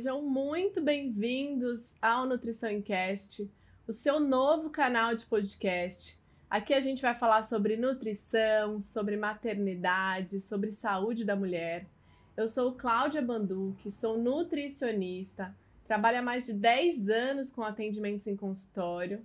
sejam muito bem-vindos ao Nutrição em Cast, o seu novo canal de podcast. Aqui a gente vai falar sobre nutrição, sobre maternidade, sobre saúde da mulher. Eu sou Cláudia Banduque, sou nutricionista, trabalho há mais de 10 anos com atendimentos em consultório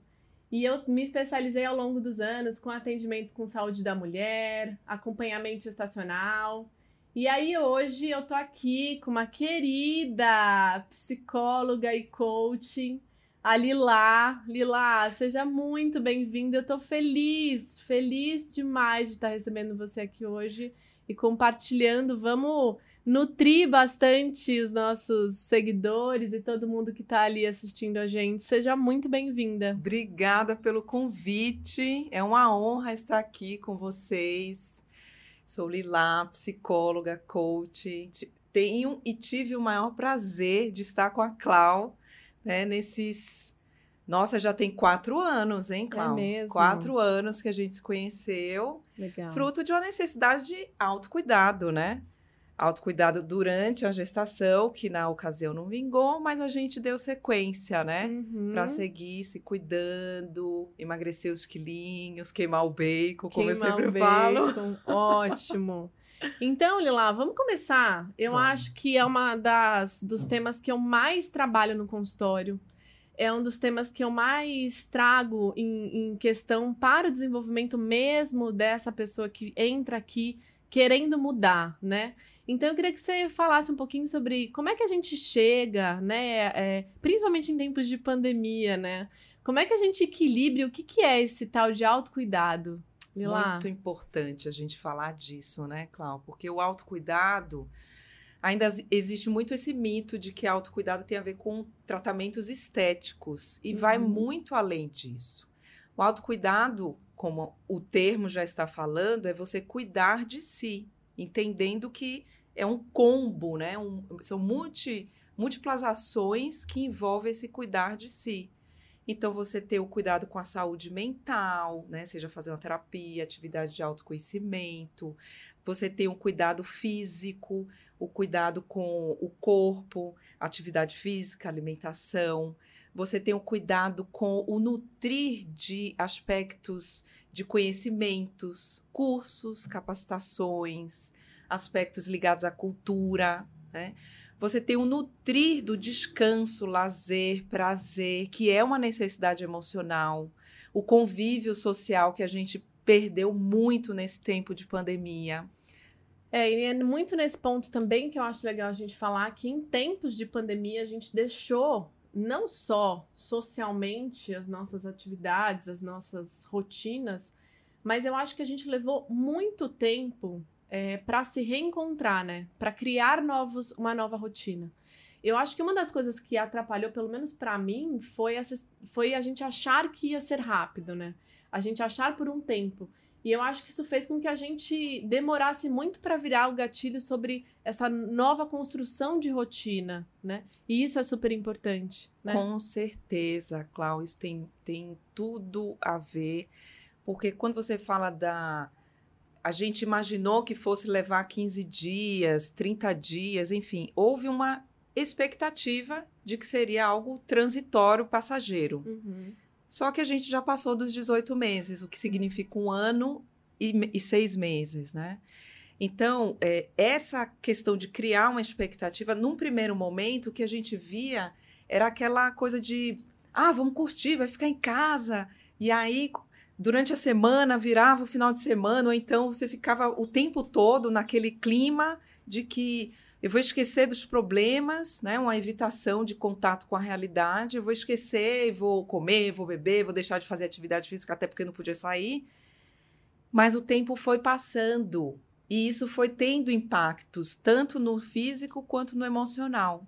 e eu me especializei ao longo dos anos com atendimentos com saúde da mulher, acompanhamento estacional e aí hoje eu tô aqui com uma querida psicóloga e coaching, a Lila. Lila, seja muito bem-vinda. Eu tô feliz, feliz demais de estar recebendo você aqui hoje e compartilhando. Vamos nutrir bastante os nossos seguidores e todo mundo que está ali assistindo a gente. Seja muito bem-vinda. Obrigada pelo convite. É uma honra estar aqui com vocês Sou Lila, psicóloga, coach. Tenho e tive o maior prazer de estar com a Clau né, nesses. Nossa, já tem quatro anos, hein, Clau? É mesmo. Quatro anos que a gente se conheceu. Legal. Fruto de uma necessidade de autocuidado, né? Autocuidado durante a gestação, que na ocasião não vingou, mas a gente deu sequência, né? Uhum. Pra seguir se cuidando, emagrecer os quilinhos, queimar o bacon, como eu Queimar sempre o falo. bacon. Ótimo. Então, Lila, vamos começar. Eu Vamos. acho que é uma das dos temas que eu mais trabalho no consultório. É um dos temas que eu mais trago em, em questão para o desenvolvimento mesmo dessa pessoa que entra aqui querendo mudar, né? Então eu queria que você falasse um pouquinho sobre como é que a gente chega, né? é, principalmente em tempos de pandemia, né? Como é que a gente equilibra o que, que é esse tal de autocuidado? Lila? Muito importante a gente falar disso, né, Clau? Porque o autocuidado. Ainda existe muito esse mito de que autocuidado tem a ver com tratamentos estéticos e vai Uhum. muito além disso. O autocuidado, como o termo já está falando, é você cuidar de si, entendendo que é um combo, né? Um- são multi, múltiplas ações que envolvem esse cuidar de si. Então, você ter o cuidado com a saúde mental, né? Seja fazer uma terapia, atividade de autoconhecimento. Você ter um cuidado físico, o cuidado com o corpo, atividade física, alimentação. Você tem o cuidado com o nutrir de aspectos de conhecimentos, cursos, capacitações, aspectos ligados à cultura, né? Você tem o nutrir do descanso, lazer, prazer, que é uma necessidade emocional, o convívio social que a gente perdeu muito nesse tempo de pandemia. É, e é muito nesse ponto também que eu acho legal a gente falar que em tempos de pandemia a gente deixou não só socialmente as nossas atividades, as nossas rotinas, mas eu acho que a gente levou muito tempo para se reencontrar, né? Para criar novos, uma nova rotina. Eu acho que uma das coisas que atrapalhou, pelo menos para mim, foi, essa, foi a gente achar que ia ser rápido, né? A gente achar por um tempo. E eu acho que isso fez com que a gente demorasse muito para virar o gatilho sobre essa nova construção de rotina, né? E isso é super importante, né? Com certeza, Clau, isso tem, tem tudo a ver, porque quando você fala da. A gente imaginou que fosse levar 15 dias, 30 dias, enfim, houve uma expectativa de que seria algo transitório, passageiro. Uhum. Só que a gente já passou dos 18 meses, o que significa um ano e, e seis meses, né? Então, é, essa questão de criar uma expectativa, num primeiro momento, o que a gente via era aquela coisa de, ah, vamos curtir, vai ficar em casa. E aí, durante a semana, virava o final de semana, ou então você ficava o tempo todo naquele clima de que eu vou esquecer dos problemas, né? Uma evitação de contato com a realidade. Eu vou esquecer, vou comer, vou beber, vou deixar de fazer atividade física até porque não podia sair. Mas o tempo foi passando e isso foi tendo impactos tanto no físico quanto no emocional.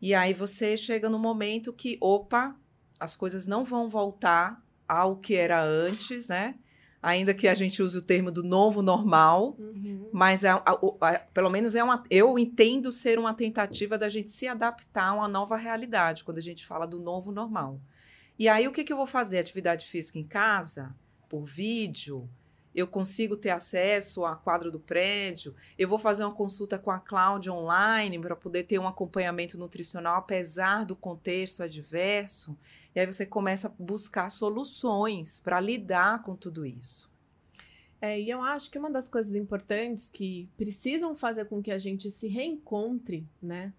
E aí você chega no momento que, opa, as coisas não vão voltar ao que era antes, né? Ainda que a gente use o termo do novo normal, Uhum. mas é, a- o- a- pelo menos é uma, eu entendo ser uma tentativa da gente se adaptar a uma nova realidade, quando a gente fala do novo normal. E aí, o que, que eu vou fazer? Atividade física em casa, por vídeo, eu consigo ter acesso à quadra do prédio, eu vou fazer uma consulta com a Cláudia online para poder ter um acompanhamento nutricional, apesar do contexto adverso. E aí você começa a buscar soluções para lidar com tudo isso. É, e eu acho que uma das coisas importantes que precisam fazer com que a gente se reencontre, né?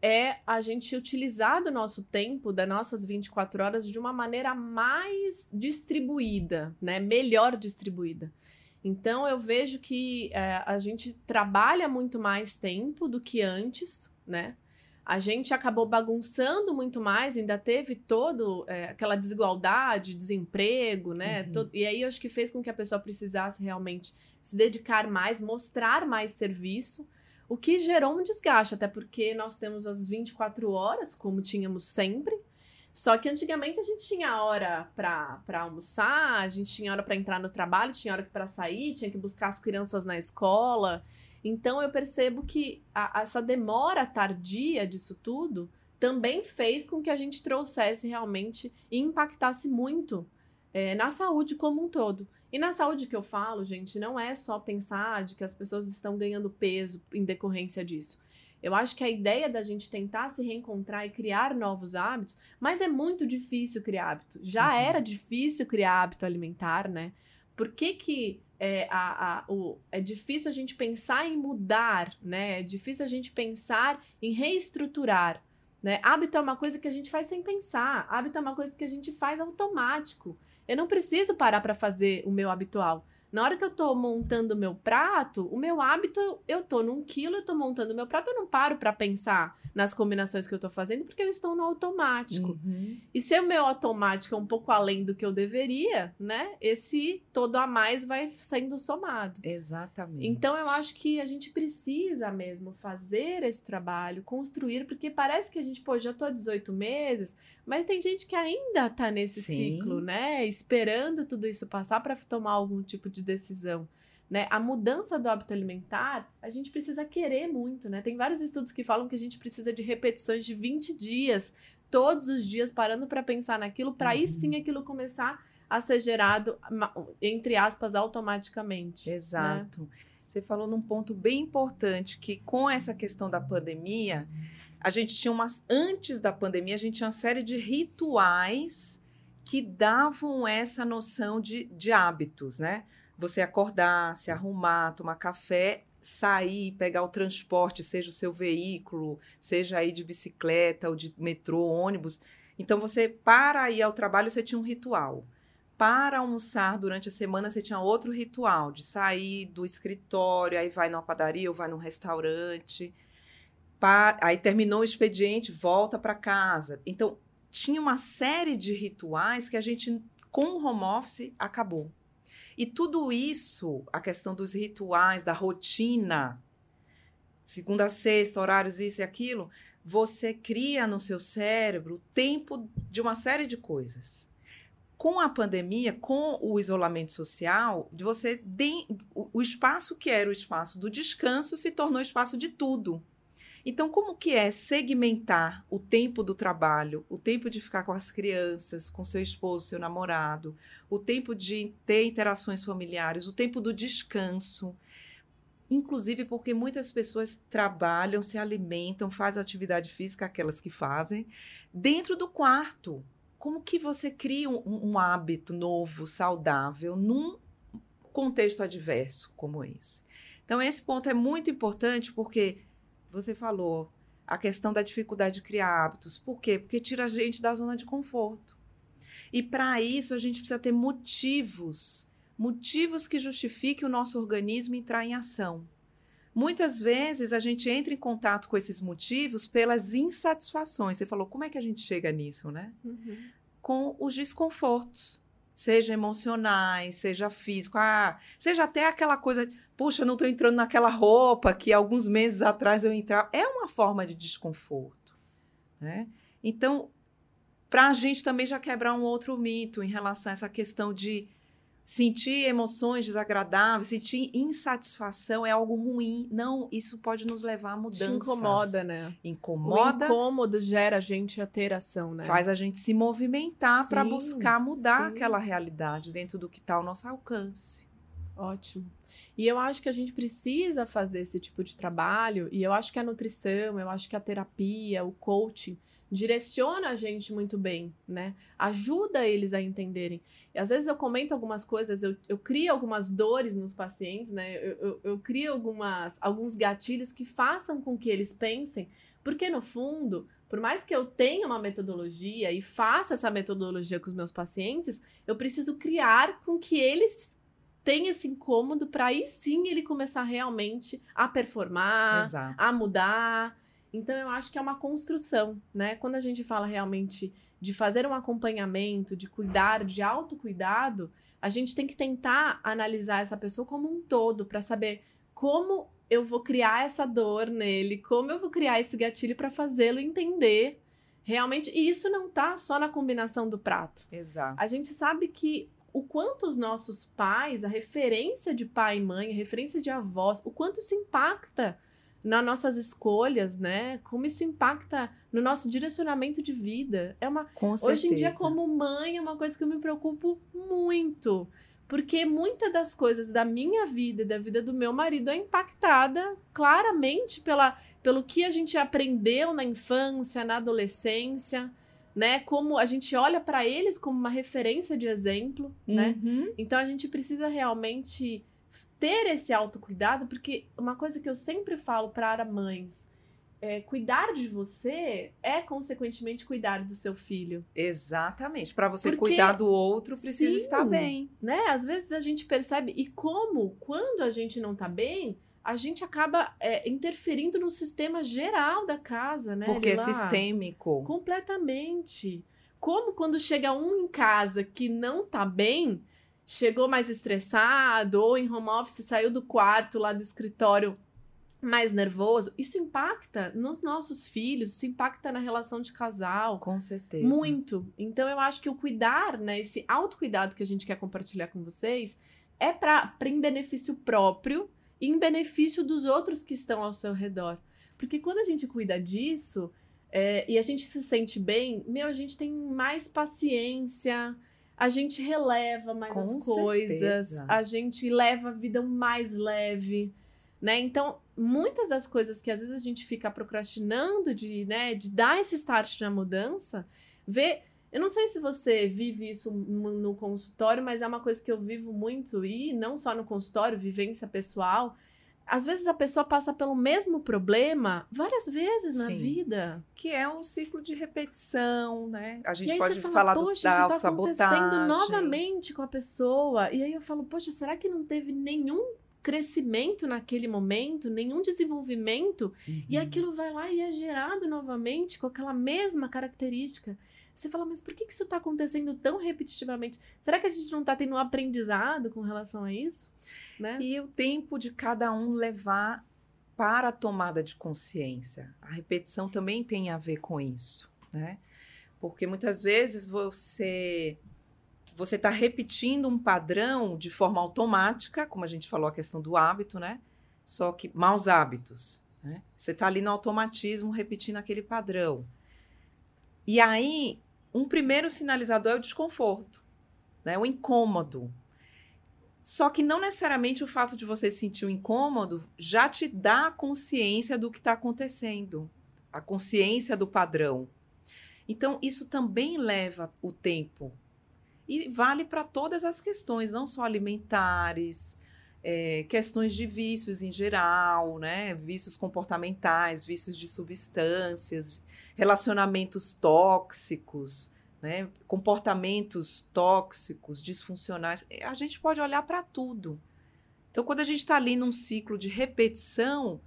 É a gente utilizar do nosso tempo, das nossas 24 horas, de uma maneira mais distribuída, né? Melhor distribuída. Então eu vejo que é, a gente trabalha muito mais tempo do que antes, né? A gente acabou bagunçando muito mais, ainda teve todo é, aquela desigualdade, desemprego, né? Uhum. Todo, e aí eu acho que fez com que a pessoa precisasse realmente se dedicar mais, mostrar mais serviço, o que gerou um desgaste, até porque nós temos as 24 horas, como tínhamos sempre. Só que antigamente a gente tinha hora para almoçar, a gente tinha hora para entrar no trabalho, tinha hora para sair, tinha que buscar as crianças na escola. Então eu percebo que a, essa demora tardia disso tudo também fez com que a gente trouxesse realmente e impactasse muito é, na saúde como um todo. E na saúde que eu falo, gente, não é só pensar de que as pessoas estão ganhando peso em decorrência disso. Eu acho que a ideia da gente tentar se reencontrar e criar novos hábitos, mas é muito difícil criar hábito. Já uhum. era difícil criar hábito alimentar, né? Por que, que é, a, a, o, é difícil a gente pensar em mudar, né? É difícil a gente pensar em reestruturar. Né? Hábito é uma coisa que a gente faz sem pensar. Hábito é uma coisa que a gente faz automático. Eu não preciso parar para fazer o meu habitual. Na hora que eu tô montando o meu prato, o meu hábito, eu tô num quilo, eu tô montando o meu prato, eu não paro para pensar nas combinações que eu tô fazendo, porque eu estou no automático. Uhum. E se o meu automático é um pouco além do que eu deveria, né? Esse todo a mais vai sendo somado. Exatamente. Então eu acho que a gente precisa mesmo fazer esse trabalho, construir, porque parece que a gente, pô, já tô há 18 meses, mas tem gente que ainda tá nesse Sim. ciclo, né? Esperando tudo isso passar para tomar algum tipo de decisão. Né? A mudança do hábito alimentar, a gente precisa querer muito, né? Tem vários estudos que falam que a gente precisa de repetições de 20 dias, todos os dias, parando para pensar naquilo, para uhum. aí sim uhum. aquilo começar a ser gerado, entre aspas, automaticamente. Né? Exato. Né? Você falou num ponto bem importante que com essa questão da pandemia, a gente tinha umas. Antes da pandemia, a gente tinha uma série de rituais que davam essa noção de, de hábitos, né? Você acordar, se arrumar, tomar café, sair, pegar o transporte, seja o seu veículo, seja aí de bicicleta ou de metrô, ônibus. Então, você, para ir ao trabalho, você tinha um ritual. Para almoçar durante a semana, você tinha outro ritual de sair do escritório, aí vai numa padaria ou vai num restaurante para, aí terminou o expediente, volta para casa. Então, tinha uma série de rituais que a gente, com o home office, acabou. E tudo isso, a questão dos rituais, da rotina, segunda a sexta, horários, isso e aquilo, você cria no seu cérebro tempo de uma série de coisas. Com a pandemia, com o isolamento social, você de, o, o espaço que era o espaço do descanso se tornou espaço de tudo. Então, como que é segmentar o tempo do trabalho, o tempo de ficar com as crianças, com seu esposo, seu namorado, o tempo de ter interações familiares, o tempo do descanso, inclusive porque muitas pessoas trabalham, se alimentam, fazem atividade física, aquelas que fazem, dentro do quarto. Como que você cria um, um hábito novo, saudável, num contexto adverso como esse? Então, esse ponto é muito importante porque você falou a questão da dificuldade de criar hábitos. Por quê? Porque tira a gente da zona de conforto. E para isso a gente precisa ter motivos, motivos que justifiquem o nosso organismo entrar em ação. Muitas vezes a gente entra em contato com esses motivos pelas insatisfações. Você falou, como é que a gente chega nisso, né? Uhum. Com os desconfortos, seja emocionais, seja físico, ah, seja até aquela coisa puxa, não estou entrando naquela roupa que alguns meses atrás eu entrava. É uma forma de desconforto. Né? Então, para a gente também já quebrar um outro mito em relação a essa questão de sentir emoções desagradáveis, sentir insatisfação é algo ruim. Não, isso pode nos levar a mudanças. Te incomoda, né? Incomoda. O incômodo gera a gente a ter ação, né? Faz a gente se movimentar para buscar mudar sim. aquela realidade dentro do que está ao nosso alcance. Ótimo. E eu acho que a gente precisa fazer esse tipo de trabalho, e eu acho que a nutrição, eu acho que a terapia, o coaching, direciona a gente muito bem, né? Ajuda eles a entenderem. E às vezes eu comento algumas coisas, eu, eu crio algumas dores nos pacientes, né? Eu, eu, eu crio algumas, alguns gatilhos que façam com que eles pensem, porque no fundo, por mais que eu tenha uma metodologia e faça essa metodologia com os meus pacientes, eu preciso criar com que eles tenham esse incômodo para aí sim ele começar realmente a performar, Exato. a mudar. Então eu acho que é uma construção, né? Quando a gente fala realmente de fazer um acompanhamento, de cuidar, de autocuidado, a gente tem que tentar analisar essa pessoa como um todo para saber como eu vou criar essa dor nele, como eu vou criar esse gatilho para fazê-lo entender realmente. E isso não tá só na combinação do prato. Exato. A gente sabe que o quanto os nossos pais, a referência de pai e mãe, a referência de avós, o quanto isso impacta nas nossas escolhas, né? Como isso impacta no nosso direcionamento de vida. É uma Com Hoje em dia, certeza. como mãe, é uma coisa que eu me preocupo muito. Porque muitas das coisas da minha vida e da vida do meu marido é impactada claramente pela, pelo que a gente aprendeu na infância, na adolescência, né? Como a gente olha para eles como uma referência de exemplo, né? Uhum. Então a gente precisa realmente ter esse autocuidado, porque uma coisa que eu sempre falo para mães é cuidar de você é consequentemente cuidar do seu filho, Exatamente. Para você Porque- cuidar do outro, precisa Sim. estar bem. né? Às vezes a gente percebe e como quando a gente não tá bem, a gente acaba é, interferindo no sistema geral da casa, né? Porque é sistêmico. Completamente. Como quando chega um em casa que não tá bem, chegou mais estressado, ou em home office saiu do quarto lá do escritório mais nervoso, isso impacta nos nossos filhos, isso impacta na relação de casal. Com certeza. Muito. Então eu acho que o cuidar, né, esse autocuidado que a gente quer compartilhar com vocês, é para em benefício próprio em benefício dos outros que estão ao seu redor. Porque quando a gente cuida disso é, e a gente se sente bem, meu, a gente tem mais paciência, a gente releva mais Com as coisas, certeza. a gente leva a vida mais leve, né? Então, muitas das coisas que às vezes a gente fica procrastinando de, né, de dar esse start na mudança, vê. Eu não sei se você vive isso no consultório, mas é uma coisa que eu vivo muito, e não só no consultório, vivência pessoal. Às vezes a pessoa passa pelo mesmo problema várias vezes na Sim. vida. Que é um ciclo de repetição, né? A E gente aí pode você fala, falar do, poxa, da isso tá acontecendo novamente com a pessoa. E aí eu falo, poxa, será que não teve nenhum crescimento naquele momento, nenhum desenvolvimento? E Uhum. aquilo vai lá e é gerado novamente com aquela mesma característica. Você fala, mas por que isso está acontecendo tão repetitivamente? Será que a gente não está tendo um aprendizado com relação a isso? Né? E o tempo de cada um levar para a tomada de consciência. A repetição também tem a ver com isso, né? Porque muitas vezes você você está repetindo um padrão de forma automática, como a gente falou a questão do hábito, né? Só que maus hábitos. Né? Você está ali no automatismo repetindo aquele padrão. E aí, um primeiro sinalizador é o desconforto, né? o incômodo. Só que não necessariamente o fato de você sentir o incômodo já te dá a consciência do que está acontecendo, a consciência do padrão. Então, isso também leva o tempo. E vale para todas as questões, não só alimentares, é, questões de vícios em geral, né? Vícios comportamentais, vícios de substâncias, relacionamentos tóxicos, né? Comportamentos tóxicos, disfuncionais. A gente pode olhar para tudo. Então, quando a gente está ali num ciclo de repetição,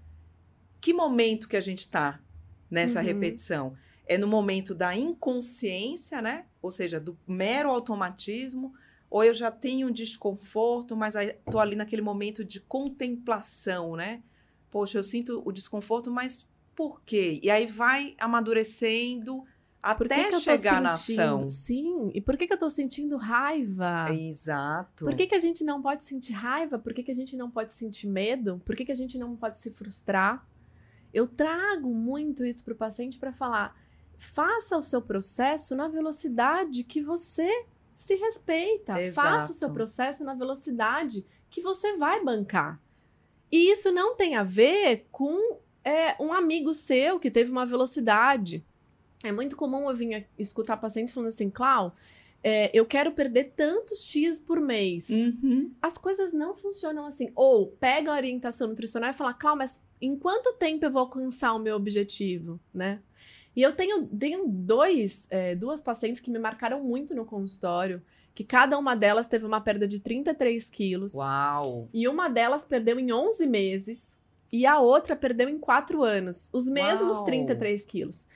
que momento que a gente está nessa Uhum. repetição? É no momento da inconsciência, né? Ou seja, do mero automatismo, ou eu já tenho um desconforto, mas estou ali naquele momento de contemplação, né? Poxa, eu sinto o desconforto, mas por quê? E aí vai amadurecendo que até que tô chegar na ação. Sim. E por que, que eu tô sentindo raiva? Exato. Por que, que a gente não pode sentir raiva? Por que, que a gente não pode sentir medo? Por que, que a gente não pode se frustrar? Eu trago muito isso para o paciente para falar: faça o seu processo na velocidade que você se respeita. Exato. Faça o seu processo na velocidade que você vai bancar. E isso não tem a ver com é, um amigo seu que teve uma velocidade. É muito comum eu vir escutar pacientes falando assim, Clau, é, eu quero perder tantos X por mês. Uhum. As coisas não funcionam assim. Ou pega a orientação nutricional e fala, Clau, mas em quanto tempo eu vou alcançar o meu objetivo, né? E eu tenho, tenho dois, é, duas pacientes que me marcaram muito no consultório, que cada uma delas teve uma perda de 33 quilos. Uau! E uma delas perdeu em 11 meses e a outra perdeu em 4 anos. Os mesmos Uau. 33 quilos.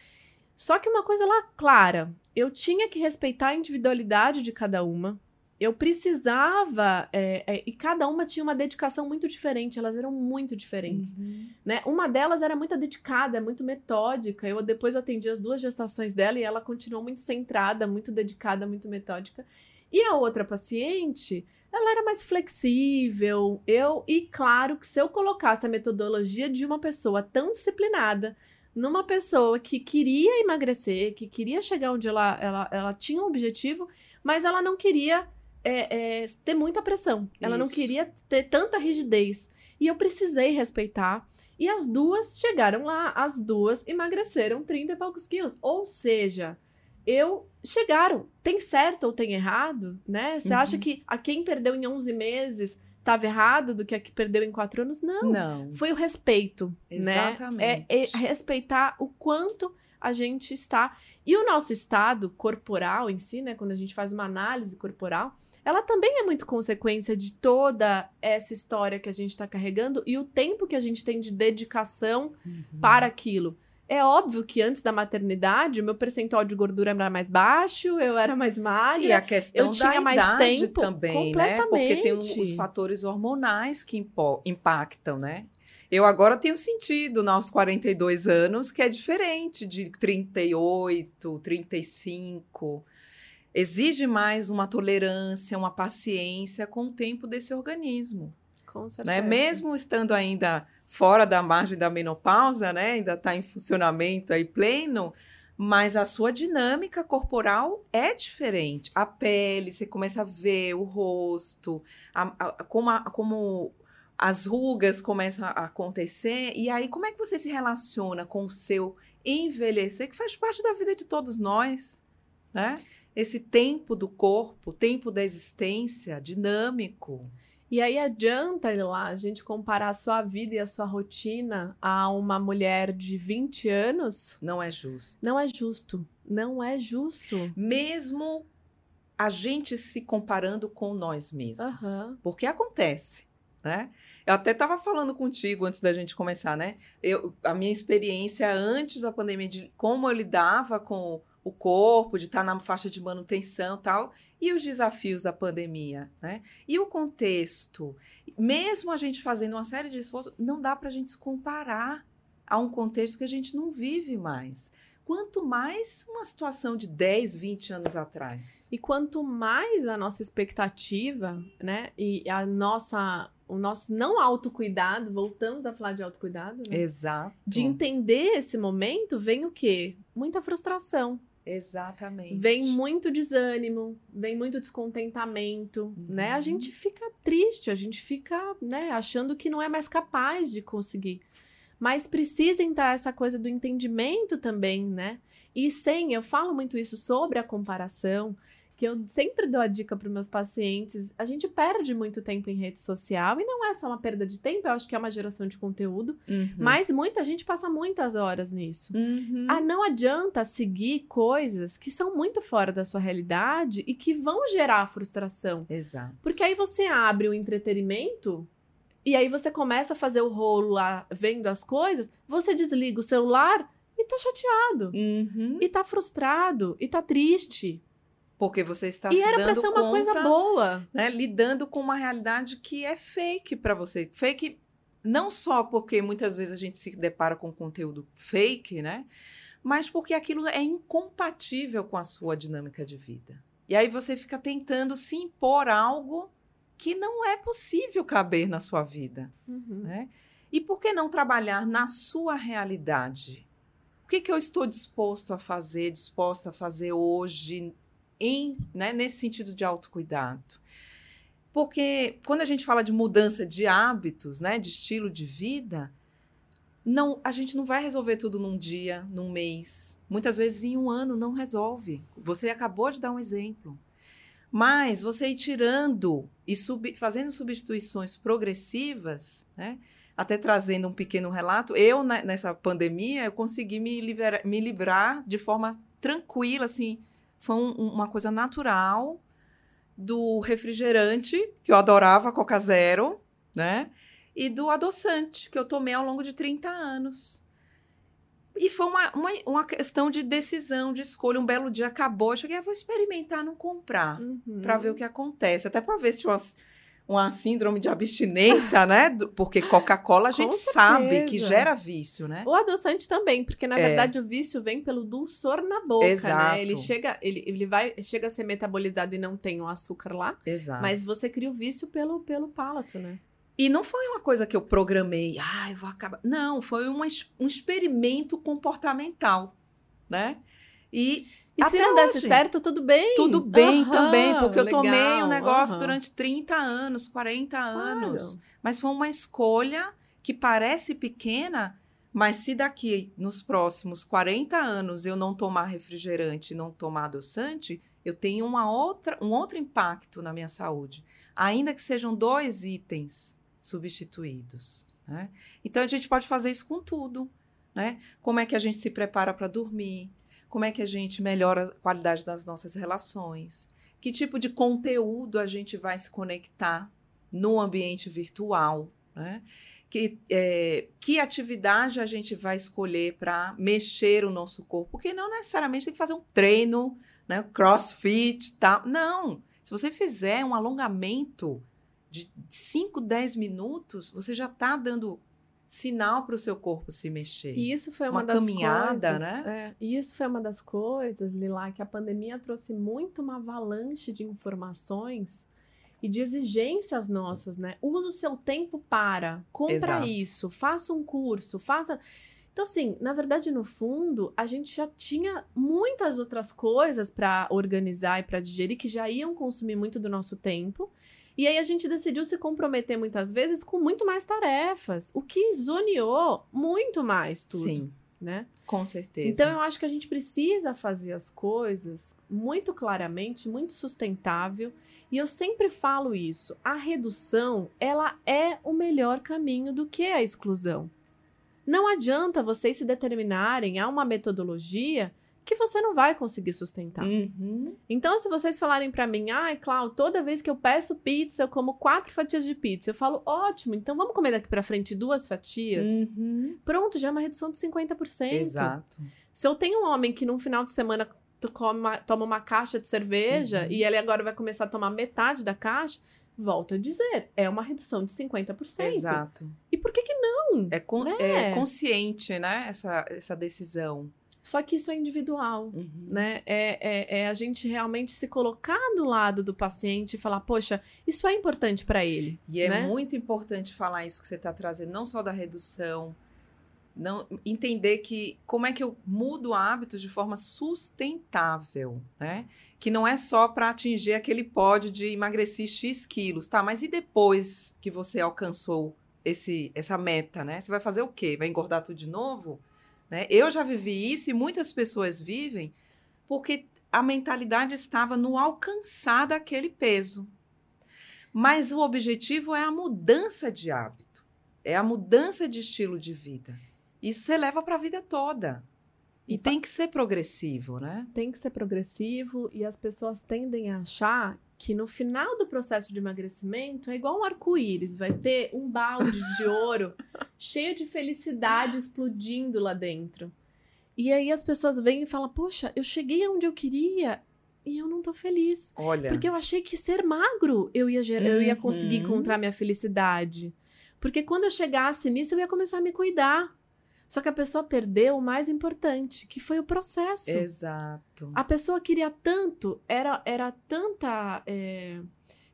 Só que uma coisa lá clara, eu tinha que respeitar a individualidade de cada uma. Eu precisava, é, é, e cada uma tinha uma dedicação muito diferente, elas eram muito diferentes. Uhum. Né? Uma delas era muito dedicada, muito metódica. Eu depois atendi as duas gestações dela e ela continuou muito centrada, muito dedicada, muito metódica. E a outra paciente, ela era mais flexível. Eu e claro que se eu colocasse a metodologia de uma pessoa tão disciplinada numa pessoa que queria emagrecer, que queria chegar onde ela, ela, ela tinha um objetivo, mas ela não queria é, é, ter muita pressão. Ela não Isso. queria ter tanta rigidez. E eu precisei respeitar. E as duas chegaram lá, as duas emagreceram 30 e poucos quilos. Ou seja, eu chegaram. Tem certo ou tem errado, né? Você Uhum. acha que a quem perdeu em 11 meses estava errado do que a que perdeu em 4 anos? Não. Não. Foi o respeito, Exatamente. né? É, é respeitar o quanto a gente está. E o nosso estado corporal em si, né? Quando a gente faz uma análise corporal, ela também é muito consequência de toda essa história que a gente está carregando e o tempo que a gente tem de dedicação Uhum. para aquilo. É óbvio que antes da maternidade, o meu percentual de gordura era mais baixo, eu era mais magra. E a questão eu tinha da mais idade tempo, também, né? Porque tem os fatores hormonais que impactam, né? Eu agora tenho sentido nos 42 anos que é diferente de 38, 35. Exige mais uma tolerância, uma paciência com o tempo desse organismo. Com certeza. né? Mesmo estando ainda fora da margem da menopausa, né? Ainda está em funcionamento aí pleno, mas a sua dinâmica corporal é diferente. A pele, você começa a ver o rosto, a- a- como, a- como as rugas começam a acontecer, e aí como é que você se relaciona com o seu envelhecer, que faz parte da vida de todos nós, né? Esse tempo do corpo, tempo da existência, dinâmico. E aí adianta lá a gente comparar a sua vida e a sua rotina a uma mulher de 20 anos? Não é justo. Não é justo. Não é justo. Mesmo a gente se comparando com nós mesmos. Aham. Porque acontece, né? Eu até estava falando contigo antes da gente começar, né? Eu, a minha experiência antes da pandemia, de como eu lidava com o corpo, de estar na faixa de manutenção e tal, e os desafios da pandemia, né? E o contexto. Mesmo a gente fazendo uma série de esforços, não dá para a gente se comparar a um contexto que a gente não vive mais. Quanto mais uma situação de 10, 20 anos atrás. E quanto mais a nossa expectativa, né? E a nossa. O nosso não autocuidado, voltamos a falar de autocuidado, né? Exato. De entender esse momento, vem o quê? Muita frustração. Exatamente. Vem muito desânimo, vem muito descontentamento, né? A Uhum. gente fica triste, a gente fica, né, achando que não é mais capaz de conseguir. Mas precisa entrar essa coisa do entendimento também, né? E sem, eu falo muito isso sobre a comparação, que eu sempre dou a dica para meus pacientes. A gente perde muito tempo em rede social e não é só uma perda de tempo, eu acho que é uma geração de conteúdo, Uhum. mas muita gente passa muitas horas nisso. Uhum. Ah, não adianta seguir coisas que são muito fora da sua realidade e que vão gerar frustração. Exato. Porque aí você abre o entretenimento e aí você começa a fazer o rolo lá vendo as coisas, você desliga o celular e tá chateado. Uhum. E tá frustrado, e tá triste. Porque você está e se era pra dando ser uma conta, coisa boa. né, lidando com uma realidade que é fake para você. Fake não só porque muitas vezes a gente se depara com conteúdo fake, né? Mas porque aquilo é incompatível com a sua dinâmica de vida. E aí você fica tentando se impor algo que não é possível caber na sua vida. Uhum. né? E por que não trabalhar na sua realidade? O que, que eu estou disposto a fazer, disposta a fazer hoje, em, né, nesse sentido de autocuidado. Porque quando a gente fala de mudança de hábitos, né, de estilo de vida, não, a gente não vai resolver tudo num dia, num mês. Muitas vezes em um ano não resolve. Você acabou de dar um exemplo. Mas você ir tirando e sub, fazendo substituições progressivas, né? Até trazendo um pequeno relato, eu né, nessa pandemia eu consegui me, livrar, me livrar de forma tranquila, assim, foi um, uma coisa natural do refrigerante, que eu adorava, Coca Zero, né? E do adoçante, que eu tomei ao longo de 30 anos. E foi uma, uma, uma questão de decisão, de escolha. Um belo dia acabou, eu cheguei, ah, vou experimentar não comprar, uhum. para ver o que acontece. Até para ver se tinha umas, uma síndrome de abstinência, né? Porque Coca-Cola a gente sabe que gera vício, né? O adoçante também, porque na é. verdade o vício vem pelo dulçor na boca, Exato. né? Ele chega, ele, ele vai, chega a ser metabolizado e não tem o açúcar lá. Exato. Mas você cria o vício pelo, pelo palato, né? E não foi uma coisa que eu programei, ah, eu vou acabar. Não, foi uma, um experimento comportamental, né? E e Até se não desse certo, tudo bem. Tudo bem uhum, também, porque eu tomei o um negócio uhum. durante 30 anos, 40 anos. Claro. Mas foi uma escolha que parece pequena, mas se daqui nos próximos 40 anos eu não tomar refrigerante, não tomar adoçante, eu tenho uma outra, um outro impacto na minha saúde. Ainda que sejam dois itens substituídos. Né? Então a gente pode fazer isso com tudo. Né? Como é que a gente se prepara para dormir? Como é que a gente melhora a qualidade das nossas relações? Que tipo de conteúdo a gente vai se conectar no ambiente virtual? Né? Que, é, que atividade a gente vai escolher para mexer o nosso corpo? Porque não necessariamente tem que fazer um treino, né? crossfit, tal. Não. Se você fizer um alongamento de 5, 10 minutos, você já está dando sinal para o seu corpo se mexer. E isso foi uma, uma das caminhada, coisas, né? É, e isso foi uma das coisas, Lila, que a pandemia trouxe muito uma avalanche de informações e de exigências nossas, né? Usa o seu tempo para, compra Exato. isso, faça um curso, faça. Então, assim, na verdade, no fundo, a gente já tinha muitas outras coisas para organizar e para digerir que já iam consumir muito do nosso tempo. E aí a gente decidiu se comprometer muitas vezes com muito mais tarefas, o que zoneou muito mais tudo. Sim. Né? Com certeza. Então eu acho que a gente precisa fazer as coisas muito claramente, muito sustentável. E eu sempre falo isso: a redução ela é o melhor caminho do que a exclusão. Não adianta vocês se determinarem a uma metodologia que você não vai conseguir sustentar. Uhum. Então, se vocês falarem para mim, ai, ah, Cláudio, toda vez que eu peço pizza, eu como quatro fatias de pizza. Eu falo, ótimo, então vamos comer daqui para frente duas fatias. Uhum. Pronto, já é uma redução de 50%. Exato. Se eu tenho um homem que num final de semana uma, toma uma caixa de cerveja uhum. e ele agora vai começar a tomar metade da caixa, volto a dizer, é uma redução de 50%. Exato. E por que que não? É, con né? é consciente, né, essa, essa decisão. Só que isso é individual, uhum. né? É, é, é, a gente realmente se colocar do lado do paciente e falar, poxa, isso é importante para ele. E é né? muito importante falar isso que você está trazendo, não só da redução, não entender que como é que eu mudo hábitos de forma sustentável, né? Que não é só para atingir aquele pódio de emagrecer X quilos, tá? Mas e depois que você alcançou esse, essa meta, né? Você vai fazer o quê? Vai engordar tudo de novo? Né? Eu já vivi isso e muitas pessoas vivem porque a mentalidade estava no alcançar daquele peso. Mas o objetivo é a mudança de hábito, é a mudança de estilo de vida. Isso você leva para a vida toda. E tem que ser progressivo, né? Tem que ser progressivo e as pessoas tendem a achar que no final do processo de emagrecimento é igual um arco-íris, vai ter um balde de ouro cheio de felicidade explodindo lá dentro. E aí as pessoas vêm e falam: "Poxa, eu cheguei onde eu queria e eu não tô feliz". Olha. Porque eu achei que ser magro eu ia uhum. eu ia conseguir uhum. encontrar minha felicidade. Porque quando eu chegasse nisso eu ia começar a me cuidar. Só que a pessoa perdeu o mais importante, que foi o processo. Exato. A pessoa queria tanto, era, era tanta. É,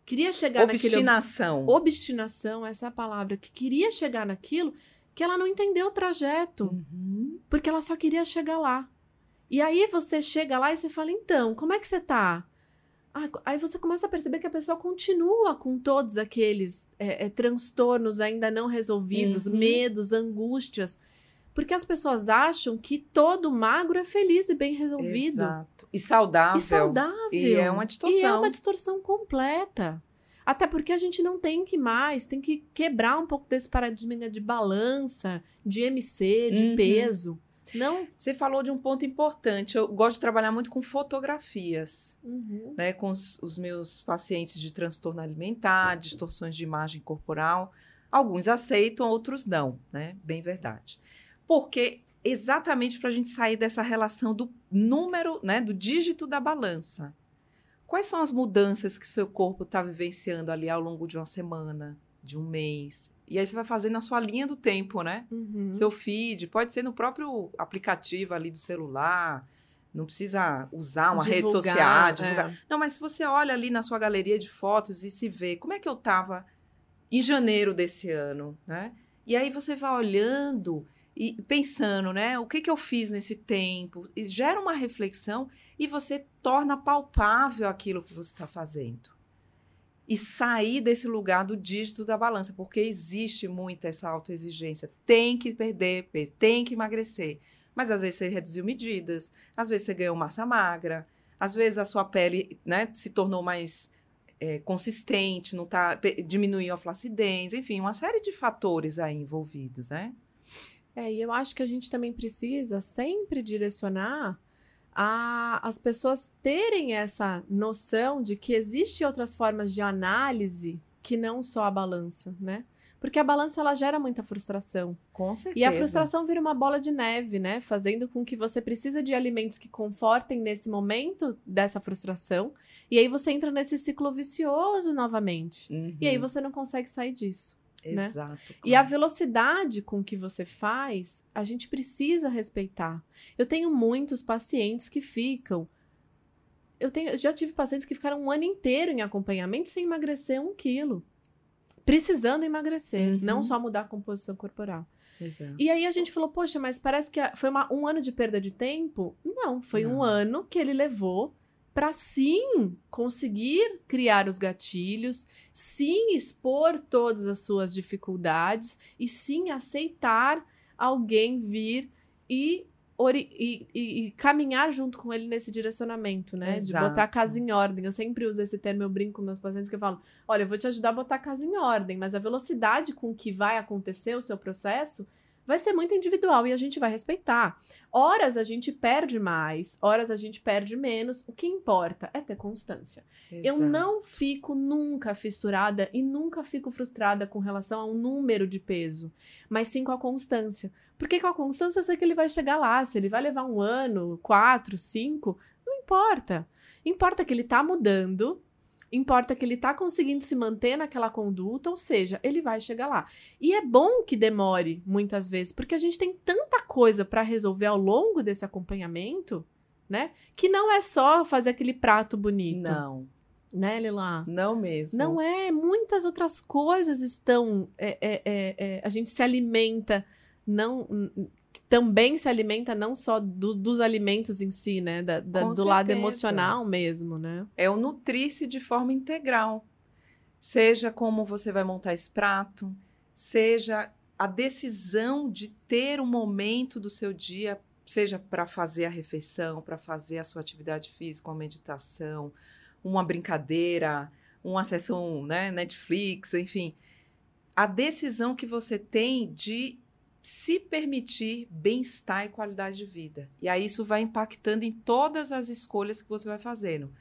queria chegar Obstinação. naquilo. Obstinação, essa é a palavra. Que queria chegar naquilo que ela não entendeu o trajeto. Uhum. Porque ela só queria chegar lá. E aí você chega lá e você fala: então, como é que você tá? Ah, aí você começa a perceber que a pessoa continua com todos aqueles é, é, transtornos ainda não resolvidos, Uhum. medos, angústias. Porque as pessoas acham que todo magro é feliz e bem resolvido. Exato. E saudável. E saudável. E é uma distorção. E é uma distorção completa. Até porque a gente não tem que mais, tem que quebrar um pouco desse paradigma de balança, de MC, de Uhum. peso. Não. Você falou de um ponto importante. Eu gosto de trabalhar muito com fotografias. Uhum. né, com os, os meus pacientes de transtorno alimentar, distorções de imagem corporal. Alguns aceitam, outros não, né? Bem verdade. Porque exatamente para a gente sair dessa relação do número, né, do dígito da balança. Quais são as mudanças que o seu corpo está vivenciando ali ao longo de uma semana, de um mês? E aí você vai fazendo a sua linha do tempo, né? Uhum. Seu feed, pode ser no próprio aplicativo ali do celular. Não precisa usar uma rede Divulgar, social, divulgar. é. Não, mas se você olha ali na sua galeria de fotos e se vê como é que eu estava em janeiro desse ano, né? E aí você vai olhando e pensando, né? O que, que eu fiz nesse tempo? E gera uma reflexão e você torna palpável aquilo que você está fazendo. E sair desse lugar do dígito da balança, porque existe muito essa autoexigência. Tem que perder peso, tem que emagrecer. Mas às vezes você reduziu medidas, às vezes você ganhou massa magra, às vezes a sua pele né, se tornou mais é, consistente, não tá, diminuiu a flacidez, enfim, uma série de fatores aí envolvidos, né? É, e eu acho que a gente também precisa sempre direcionar a, as pessoas terem essa noção de que existem outras formas de análise que não só a balança, né? Porque a balança ela gera muita frustração. Com certeza. E a frustração vira uma bola de neve, né? Fazendo com que você precisa de alimentos que confortem nesse momento dessa frustração. E aí você entra nesse ciclo vicioso novamente. Uhum, E aí você não consegue sair disso. Né? Exato. E a velocidade com que você faz, a gente precisa respeitar. Eu tenho muitos pacientes que ficam. Eu, tenho, eu já tive pacientes que ficaram um ano inteiro em acompanhamento sem emagrecer um quilo. Precisando emagrecer, Uhum. não só mudar a composição corporal. Exato. E aí a gente falou, poxa, mas parece que foi uma- um ano de perda de tempo? Não, foi um Não. ano que ele levou para sim conseguir criar os gatilhos, sim expor todas as suas dificuldades e sim aceitar alguém vir e, e- e- e caminhar junto com ele nesse direcionamento, né? De botar a Exato. casa em ordem. Eu sempre uso esse termo, eu brinco com meus pacientes que eu falo: olha, eu vou te ajudar a botar a casa em ordem, mas a velocidade com que vai acontecer o seu processo vai ser muito individual e a gente vai respeitar. Horas a gente perde mais, horas a gente perde menos. O que importa é ter constância. Eu Exato. não fico nunca fissurada e nunca fico frustrada com relação a um número de peso, mas sim com a constância. Porque com a constância eu sei que ele vai chegar lá. Se ele vai levar um ano, quatro, cinco, não importa. Importa que ele tá mudando, importa que ele tá conseguindo se manter naquela conduta, ou seja, ele vai chegar lá. E é bom que demore muitas vezes, porque a gente tem tanta coisa para resolver ao longo desse acompanhamento, né? Que não é só fazer aquele prato bonito, Não, né, Lila? não mesmo. Não é, muitas outras coisas estão. é, é, é, é, a gente se alimenta, não. N- Também se alimenta não só do- dos alimentos em si, né? Da- da- do lado certeza. emocional mesmo, né? É o nutrir-se de forma integral. Seja como você vai montar esse prato, seja a decisão de ter um momento do seu dia, seja para fazer a refeição, para fazer a sua atividade física, uma meditação, uma brincadeira, uma sessão, né, Netflix, enfim. A decisão que você tem de se permitir bem-estar e qualidade de vida. E aí isso vai impactando em todas as escolhas que você vai fazendo.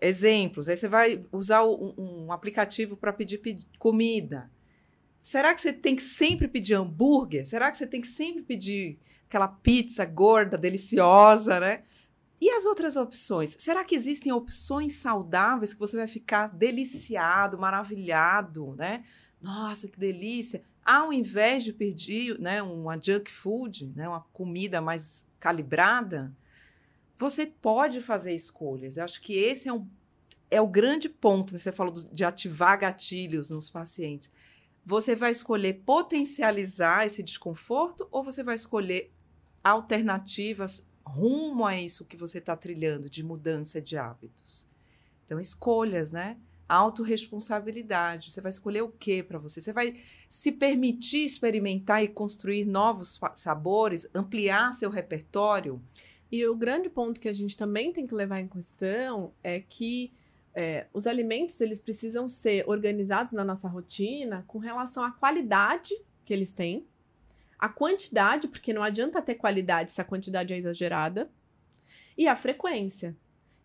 Exemplos, aí você vai usar um, um aplicativo para pedir, pedi- comida. Será que você tem que sempre pedir hambúrguer? Será que você tem que sempre pedir aquela pizza gorda, deliciosa, né? E as outras opções? Será que existem opções saudáveis que você vai ficar deliciado, maravilhado, né? Nossa, que delícia! Ao invés de pedir né, uma junk food, né, uma comida mais calibrada, você pode fazer escolhas. Eu acho que esse é, um, é o grande ponto, né? você falou de ativar gatilhos nos pacientes. Você vai escolher potencializar esse desconforto ou você vai escolher alternativas rumo a isso que você está trilhando de mudança de hábitos? Então, escolhas, né? Autoresponsabilidade. Você vai escolher o que para você? Você vai se permitir experimentar e construir novos sabores, ampliar seu repertório? E o grande ponto que a gente também tem que levar em questão é que é, os alimentos eles precisam ser organizados na nossa rotina com relação à qualidade que eles têm, a quantidade, porque não adianta ter qualidade se a quantidade é exagerada, e a frequência.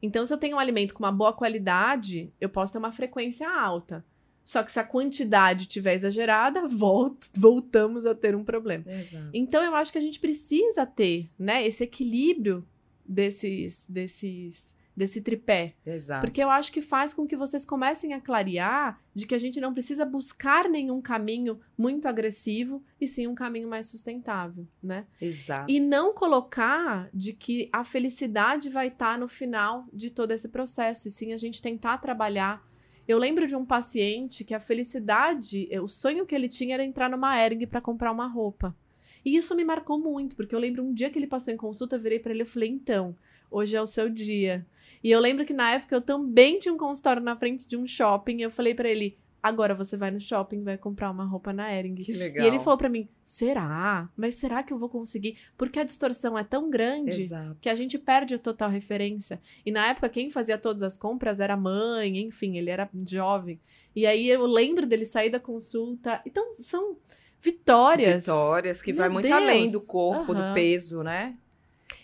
Então, se eu tenho um alimento com uma boa qualidade, eu posso ter uma frequência alta. Só que se a quantidade estiver exagerada, voltamos a ter um problema. Exato. Então, eu acho que a gente precisa ter né, esse equilíbrio desses, desses desse tripé. Exato. Porque eu acho que faz com que vocês comecem a clarear de que a gente não precisa buscar nenhum caminho muito agressivo e sim um caminho mais sustentável, né? Exato. E não colocar de que a felicidade vai estar tá no final de todo esse processo, e sim a gente tentar trabalhar. Eu lembro de um paciente que a felicidade, o sonho que ele tinha era entrar numa Ering para comprar uma roupa. E isso me marcou muito, porque eu lembro um dia que ele passou em consulta, eu virei para ele e falei: "Então, hoje é o seu dia. E eu lembro que na época eu também tinha um consultório na frente de um shopping. E eu falei para ele: agora você vai no shopping vai comprar uma roupa na Ering. Que legal. E ele falou para mim: será? Mas será que eu vou conseguir? Porque a distorção é tão grande Exato. que a gente perde a total referência. E na época, quem fazia todas as compras era a mãe, enfim, ele era jovem. E aí eu lembro dele sair da consulta. Então, são vitórias. Vitórias que Meu vai muito Deus. além do corpo, Aham. do peso, né?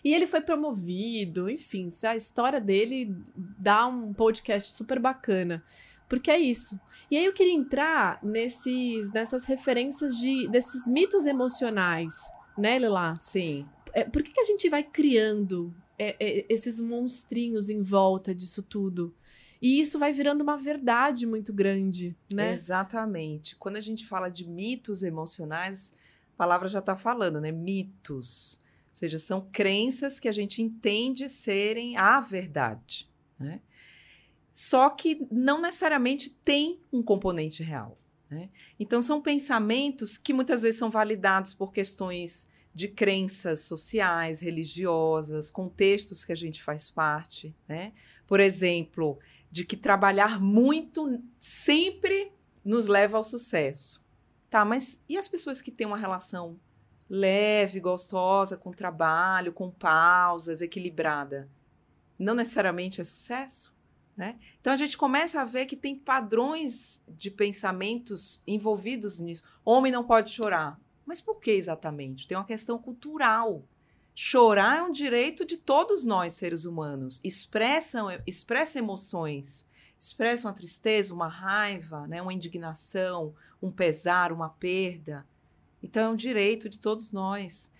E ele foi promovido, enfim, a história dele dá um podcast super bacana. Porque é isso. E aí eu queria entrar nesses, nessas referências de desses mitos emocionais, né, Lila? Sim. É, por que, que a gente vai criando é, é, esses monstrinhos em volta disso tudo? E isso vai virando uma verdade muito grande, né? Exatamente. Quando a gente fala de mitos emocionais, a palavra já está falando, né? Mitos. Ou seja, são crenças que a gente entende serem a verdade, né? Só que não necessariamente tem um componente real. Né? Então, são pensamentos que muitas vezes são validados por questões de crenças sociais, religiosas, contextos que a gente faz parte. Né? Por exemplo, de que trabalhar muito sempre nos leva ao sucesso. Tá, mas e as pessoas que têm uma relação leve, gostosa com trabalho, com pausas, equilibrada? Não necessariamente é sucesso? Né? Então a gente começa a ver que tem padrões de pensamentos envolvidos nisso. Homem não pode chorar. Mas por que exatamente? Tem uma questão cultural. Chorar é um direito de todos nós, seres humanos. Expressam, expressa emoções. Expressa uma tristeza, uma raiva, né? uma indignação, um pesar, uma perda. Então é um direito de todos nós.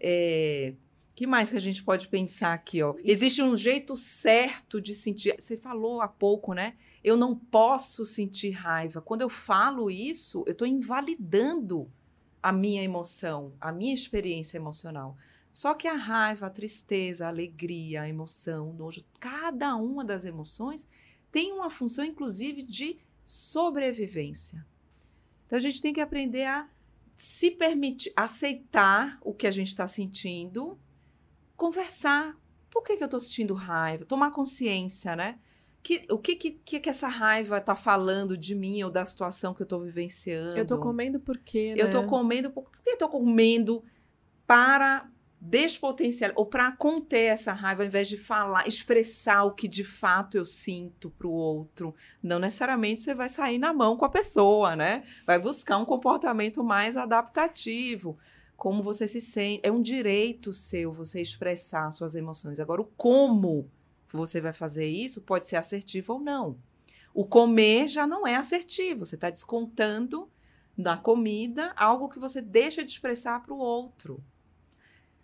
É, que mais que a gente pode pensar aqui, ó? Existe um jeito certo de sentir. Você falou há pouco, né? Eu não posso sentir raiva. Quando eu falo isso, eu estou invalidando a minha emoção, a minha experiência emocional. Só que a raiva, a tristeza, a alegria, a emoção, o nojo, cada uma das emoções tem uma função, inclusive, de sobrevivência. Então a gente tem que aprender a se permitir, aceitar o que a gente está sentindo, conversar. Por que, que eu estou sentindo raiva? Tomar consciência, né? Que, o que, que, que essa raiva está falando de mim ou da situação que eu estou vivenciando? Eu tô comendo por quê, né? Eu tô comendo. Por por que eu tô comendo para despotenciar ou para conter essa raiva, ao invés de falar, expressar o que de fato eu sinto para o outro? Não necessariamente você vai sair na mão com a pessoa, né? Vai buscar um comportamento mais adaptativo. Como você se sente. É um direito seu você expressar suas emoções. Agora, o como você vai fazer isso pode ser assertivo ou não. O comer já não é assertivo, você está descontando na comida algo que você deixa de expressar para o outro.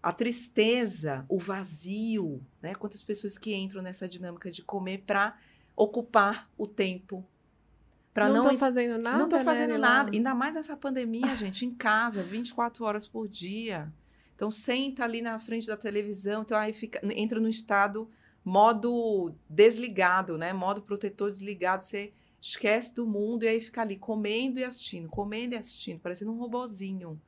A tristeza, o vazio, né? Quantas pessoas que entram nessa dinâmica de comer para ocupar o tempo. Para não não, tô fazendo nada, não tô né, fazendo Lila? nada. Ainda mais nessa pandemia, gente, em casa, 24 horas por dia. Então senta ali na frente da televisão, então aí fica, entra no estado modo desligado, né? Modo protetor desligado, você esquece do mundo e aí fica ali comendo e assistindo, comendo e assistindo, parecendo um robozinho,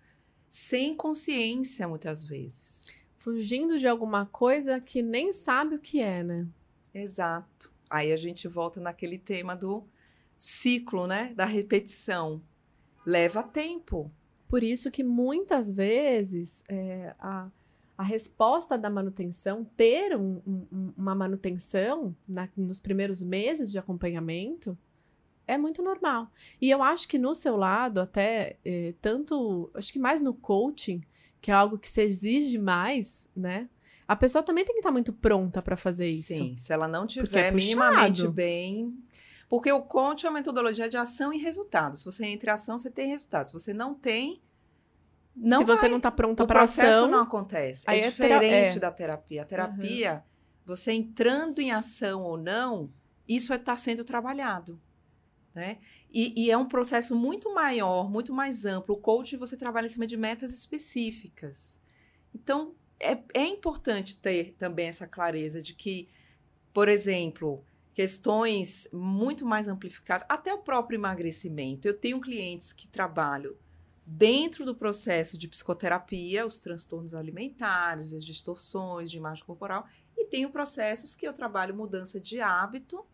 sem consciência muitas vezes. Fugindo de alguma coisa que nem sabe o que é, né? Exato. Aí a gente volta naquele tema do ciclo, né? Da repetição. Leva tempo. Por isso que muitas vezes é, a, a resposta da manutenção, ter um, um, uma manutenção na, nos primeiros meses de acompanhamento, é muito normal. E eu acho que no seu lado, até é, tanto, acho que mais no coaching, que é algo que se exige mais, né? A pessoa também tem que estar muito pronta para fazer isso. Sim, se ela não tiver é minimamente bem. Porque o coaching é uma metodologia de ação e resultado. Se você entra em ação, você tem resultado. Se você não tem, não Se você vai. não está pronta para ação... O processo não acontece. É, é diferente é. da terapia. A terapia, uhum. você entrando em ação ou não, isso está é, sendo trabalhado. Né? E, e, é um processo muito maior, muito mais amplo. O coach, você trabalha em cima de metas específicas. Então, é, é importante ter também essa clareza de que, por exemplo, questões muito mais amplificadas, até o próprio emagrecimento. Eu tenho clientes que trabalham dentro do processo de psicoterapia, os transtornos alimentares, as distorções de imagem corporal, e tenho processos que eu trabalho mudança de hábito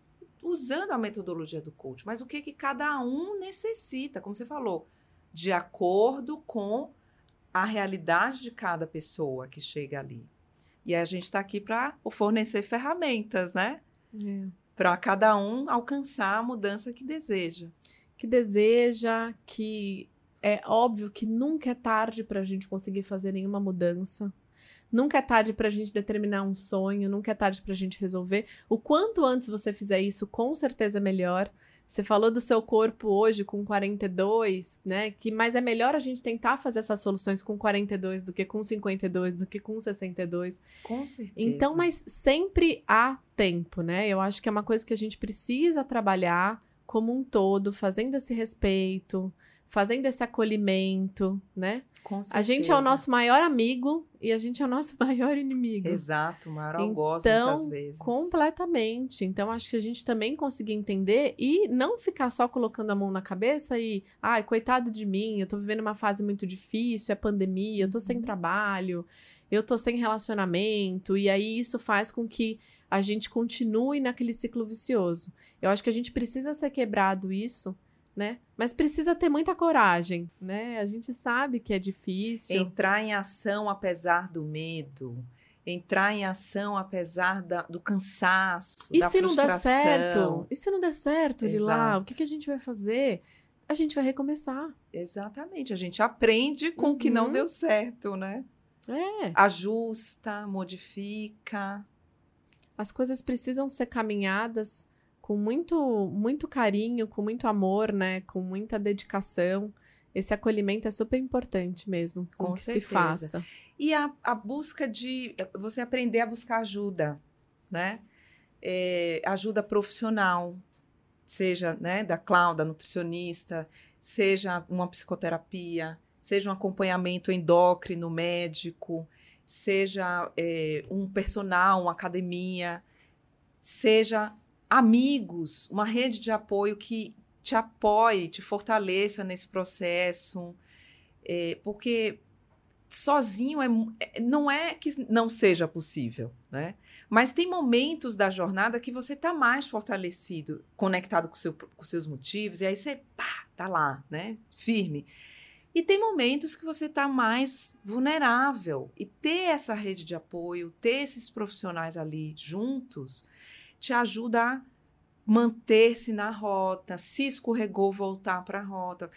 usando a metodologia do coach. Mas o que que cada um necessita, como você falou, de acordo com a realidade de cada pessoa que chega ali. E a gente está aqui para fornecer ferramentas, né? É. Para cada um alcançar a mudança que deseja. Que deseja, que é óbvio que nunca é tarde para a gente conseguir fazer nenhuma mudança. Nunca é tarde para a gente determinar um sonho, nunca é tarde para a gente resolver. O quanto antes você fizer isso, com certeza é melhor. Você falou do seu corpo hoje com 42, né? Que mas é melhor a gente tentar fazer essas soluções com 42 do que com 52, do que com 62. Com certeza. Então, mas sempre há tempo, né? Eu acho que é uma coisa que a gente precisa trabalhar como um todo, fazendo esse respeito, fazendo esse acolhimento, né? A gente é o nosso maior amigo e a gente é o nosso maior inimigo. Exato, o maior algoz então, muitas vezes. Completamente. Então, acho que a gente também conseguir entender e não ficar só colocando a mão na cabeça e, ai, coitado de mim, eu tô vivendo uma fase muito difícil, é pandemia, eu tô sem uhum. trabalho, eu tô sem relacionamento, e aí isso faz com que a gente continue naquele ciclo vicioso. Eu acho que a gente precisa ser quebrado isso né? Mas precisa ter muita coragem, né? A gente sabe que é difícil. Entrar em ação apesar do medo, entrar em ação apesar da, do cansaço, e da se frustração. não der certo? E se não der certo, Lila? O que, que a gente vai fazer? A gente vai recomeçar. Exatamente. A gente aprende com o que não uhum. deu certo, né? É. Ajusta, modifica. As coisas precisam ser caminhadas com muito, muito carinho, com muito amor, né? Com muita dedicação. Esse acolhimento é super importante mesmo, com, com que certeza. se faça. E a, a busca de você aprender a buscar ajuda, né? É, ajuda profissional, seja né, da Cláudia, nutricionista, seja uma psicoterapia, seja um acompanhamento endócrino médico, seja é, um personal, uma academia, seja amigos, uma rede de apoio que te apoie, te fortaleça nesse processo, é, porque sozinho é, é, não é que não seja possível, né? Mas tem momentos da jornada que você está mais fortalecido, conectado com, seu, com seus motivos, e aí você pá, tá lá, né? Firme. E tem momentos que você está mais vulnerável. E ter essa rede de apoio, ter esses profissionais ali juntos, te ajuda a manter-se na rota, se escorregou, voltar para a rota,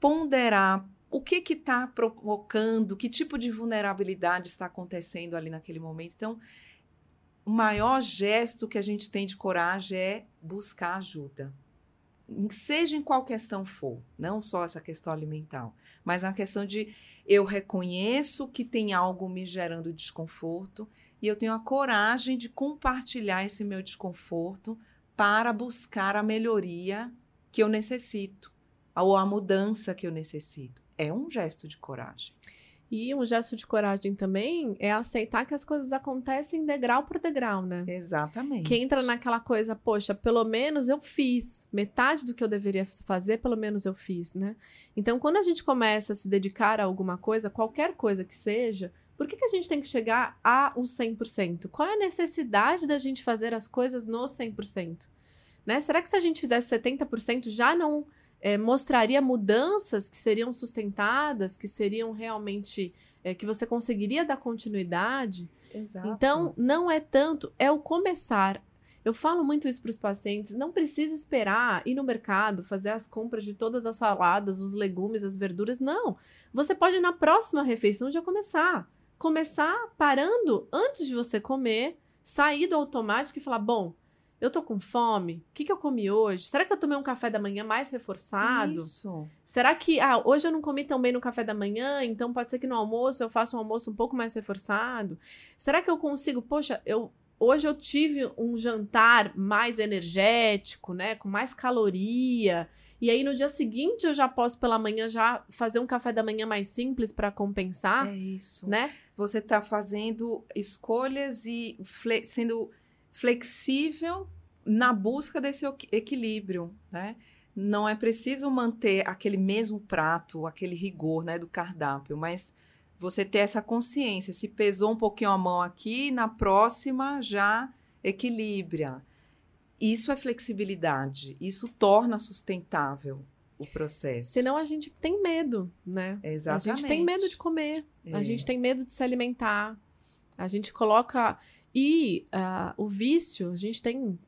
ponderar o que está provocando, que tipo de vulnerabilidade está acontecendo ali naquele momento. Então, o maior gesto que a gente tem de coragem é buscar ajuda. Seja em qual questão for, não só essa questão alimentar, mas a questão de eu reconheço que tem algo me gerando desconforto e eu tenho a coragem de compartilhar esse meu desconforto para buscar a melhoria que eu necessito, ou a mudança que eu necessito. É um gesto de coragem. E um gesto de coragem também é aceitar que as coisas acontecem degrau por degrau, né? Exatamente. Que entra naquela coisa, poxa, pelo menos eu fiz. Metade do que eu deveria fazer, pelo menos eu fiz, né? Então, quando a gente começa a se dedicar a alguma coisa, qualquer coisa que seja, Por que, que a gente tem que chegar a o 100%? Qual é a necessidade da gente fazer as coisas no 100%? Né? Será que se a gente fizesse 70% já não é, mostraria mudanças que seriam sustentadas, que seriam realmente. É, que você conseguiria dar continuidade? Exato. Então, não é tanto, é o começar. Eu falo muito isso para os pacientes. Não precisa esperar ir no mercado, fazer as compras de todas as saladas, os legumes, as verduras. Não. Você pode, na próxima refeição, já começar. Começar parando antes de você comer, sair do automático e falar: bom, eu tô com fome? O que, que eu comi hoje? Será que eu tomei um café da manhã mais reforçado? Isso. Será que, ah, hoje eu não comi tão bem no café da manhã, então pode ser que no almoço eu faça um almoço um pouco mais reforçado? Será que eu consigo, poxa, eu hoje eu tive um jantar mais energético, né, com mais caloria, e aí no dia seguinte eu já posso pela manhã já fazer um café da manhã mais simples para compensar? É isso. Né? Você está fazendo escolhas e sendo flexível na busca desse equilíbrio, né? Não é preciso manter aquele mesmo prato, aquele rigor, né, do cardápio, mas você ter essa consciência, se pesou um pouquinho a mão aqui, na próxima já equilibra. Isso é flexibilidade, isso torna sustentável o processo. Senão a gente tem medo, né? Exatamente. A gente tem medo de comer, é. a gente tem medo de se alimentar. A gente coloca e uh, o vício, a gente tem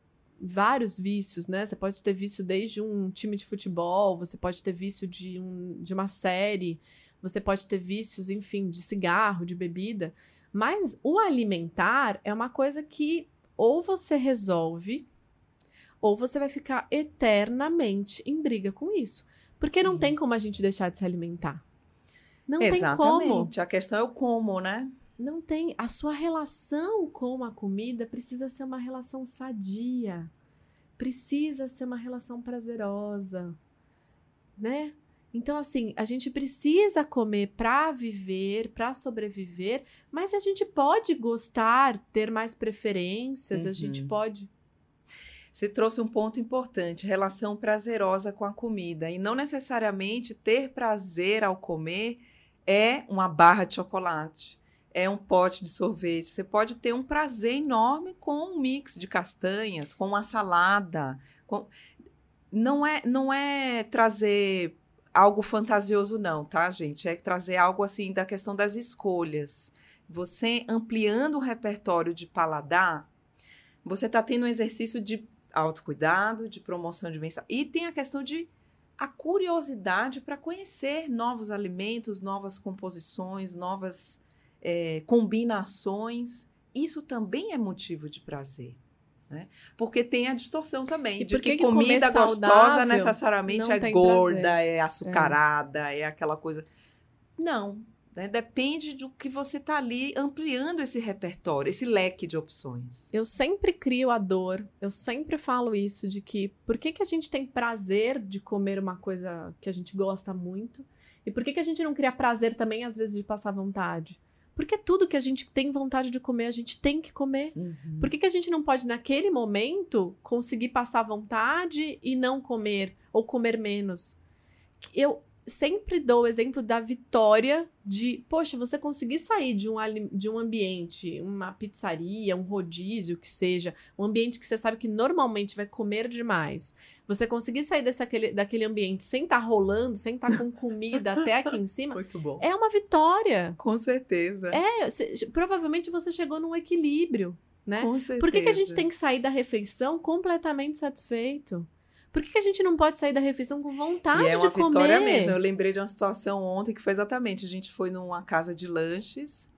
vários vícios, né? Você pode ter vício desde um time de futebol, você pode ter vício de, um, de uma série, você pode ter vícios, enfim, de cigarro, de bebida. Mas o alimentar é uma coisa que ou você resolve, ou você vai ficar eternamente em briga com isso. Porque Sim. não tem como a gente deixar de se alimentar. Não Exatamente. tem como. A questão é o como, né? Não tem. A sua relação com a comida precisa ser uma relação sadia. Precisa ser uma relação prazerosa. Né? Então, assim, a gente precisa comer para viver, para sobreviver, mas a gente pode gostar, ter mais preferências, uhum. a gente uhum. pode. Você trouxe um ponto importante, relação prazerosa com a comida. E não necessariamente ter prazer ao comer é uma barra de chocolate é um pote de sorvete. Você pode ter um prazer enorme com um mix de castanhas, com uma salada. Com... Não, é, não é trazer algo fantasioso, não, tá, gente? É trazer algo assim da questão das escolhas. Você ampliando o repertório de paladar, você está tendo um exercício de autocuidado, de promoção de bem-estar. E tem a questão de a curiosidade para conhecer novos alimentos, novas composições, novas é, combinações, isso também é motivo de prazer. Né? Porque tem a distorção também e de que, que comida gostosa necessariamente é gorda, prazer. é açucarada, é. é aquela coisa. Não. Né? Depende do que você está ali ampliando esse repertório, esse leque de opções. Eu sempre crio a dor, eu sempre falo isso de que por que, que a gente tem prazer de comer uma coisa que a gente gosta muito? E por que, que a gente não cria prazer também, às vezes, de passar vontade? Porque tudo que a gente tem vontade de comer, a gente tem que comer. Uhum. Por que, que a gente não pode, naquele momento, conseguir passar vontade e não comer? Ou comer menos? Eu, sempre dou o exemplo da vitória de, poxa, você conseguir sair de um, de um ambiente, uma pizzaria, um rodízio, que seja, um ambiente que você sabe que normalmente vai comer demais. Você conseguir sair desse, aquele, daquele ambiente sem estar tá rolando, sem estar tá com comida até aqui em cima, Muito bom. é uma vitória. Com certeza. É, se, provavelmente você chegou num equilíbrio. Né? Com certeza. Por que, que a gente tem que sair da refeição completamente satisfeito? Por que, que a gente não pode sair da refeição com vontade e é uma de comer? vitória mesmo. Eu lembrei de uma situação ontem que foi exatamente: a gente foi numa casa de lanches.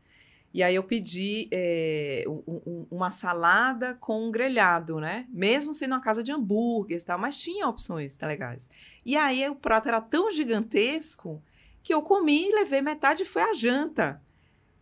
E aí eu pedi é, um, uma salada com um grelhado, né? Mesmo sendo uma casa de hambúrgueres e tal, mas tinha opções tá legais. E aí o prato era tão gigantesco que eu comi, levei metade e foi a janta.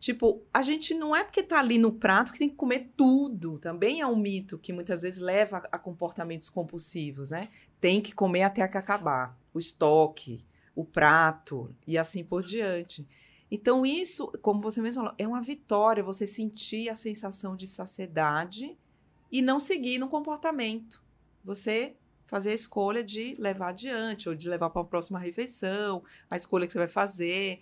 Tipo, a gente não é porque tá ali no prato que tem que comer tudo. Também é um mito que muitas vezes leva a comportamentos compulsivos, né? Tem que comer até que acabar. O estoque, o prato e assim por diante. Então, isso, como você mesmo falou, é uma vitória você sentir a sensação de saciedade e não seguir no comportamento. Você fazer a escolha de levar adiante, ou de levar para uma próxima refeição, a escolha que você vai fazer.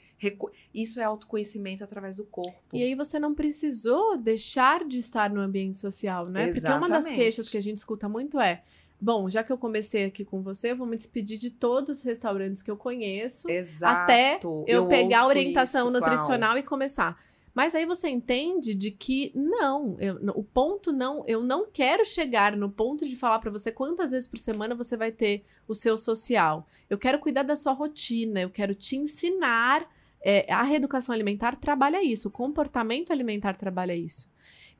Isso é autoconhecimento através do corpo. E aí você não precisou deixar de estar no ambiente social, né? Exatamente. Porque uma das queixas que a gente escuta muito é. Bom, já que eu comecei aqui com você, eu vou me despedir de todos os restaurantes que eu conheço. Exato. Até eu, eu pegar a orientação isso, nutricional e começar. Mas aí você entende de que não, eu, o ponto não, eu não quero chegar no ponto de falar para você quantas vezes por semana você vai ter o seu social. Eu quero cuidar da sua rotina, eu quero te ensinar. É, a reeducação alimentar trabalha isso, o comportamento alimentar trabalha isso.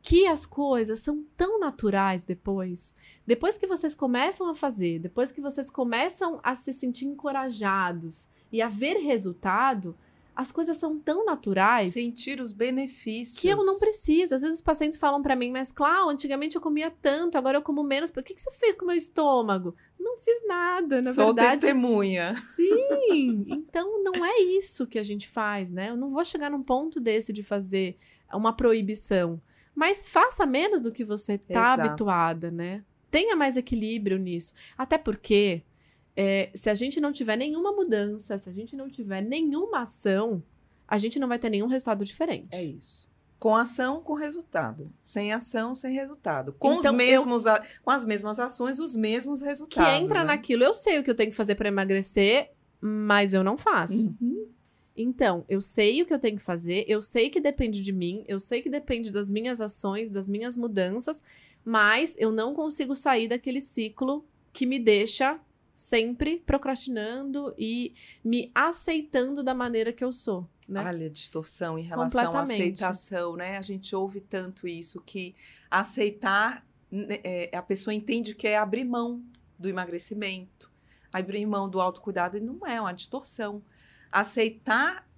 Que as coisas são tão naturais depois. Depois que vocês começam a fazer, depois que vocês começam a se sentir encorajados e a ver resultado, as coisas são tão naturais. Sentir os benefícios. Que eu não preciso. Às vezes os pacientes falam para mim, mas claro, antigamente eu comia tanto, agora eu como menos. O que, que você fez com o meu estômago? Não fiz nada, na Sou verdade. testemunha. Sim. Então não é isso que a gente faz, né? Eu não vou chegar num ponto desse de fazer uma proibição. Mas faça menos do que você está habituada, né? Tenha mais equilíbrio nisso. Até porque é, se a gente não tiver nenhuma mudança, se a gente não tiver nenhuma ação, a gente não vai ter nenhum resultado diferente. É isso. Com ação, com resultado. Sem ação, sem resultado. Com, então, os mesmos, eu... com as mesmas ações, os mesmos resultados. Que entra né? naquilo, eu sei o que eu tenho que fazer para emagrecer, mas eu não faço. Uhum. Então, eu sei o que eu tenho que fazer, eu sei que depende de mim, eu sei que depende das minhas ações, das minhas mudanças, mas eu não consigo sair daquele ciclo que me deixa sempre procrastinando e me aceitando da maneira que eu sou. Né? Olha, distorção em relação à aceitação, né? A gente ouve tanto isso que aceitar, né, é, a pessoa entende que é abrir mão do emagrecimento, abrir mão do autocuidado e não é, é uma distorção. Aceitar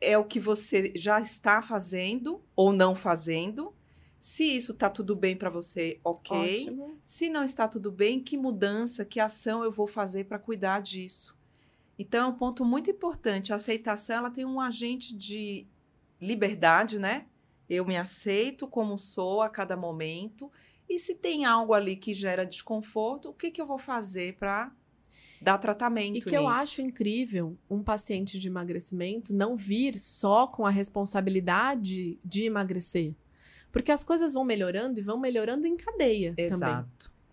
é o que você já está fazendo ou não fazendo se isso está tudo bem para você, ok. Ótimo. Se não está tudo bem, que mudança, que ação eu vou fazer para cuidar disso? Então, é um ponto muito importante. A aceitação ela tem um agente de liberdade, né? Eu me aceito como sou a cada momento. E se tem algo ali que gera desconforto, o que, que eu vou fazer para dar tratamento? E que nisso? eu acho incrível um paciente de emagrecimento não vir só com a responsabilidade de emagrecer. Porque as coisas vão melhorando e vão melhorando em cadeia Exato. também,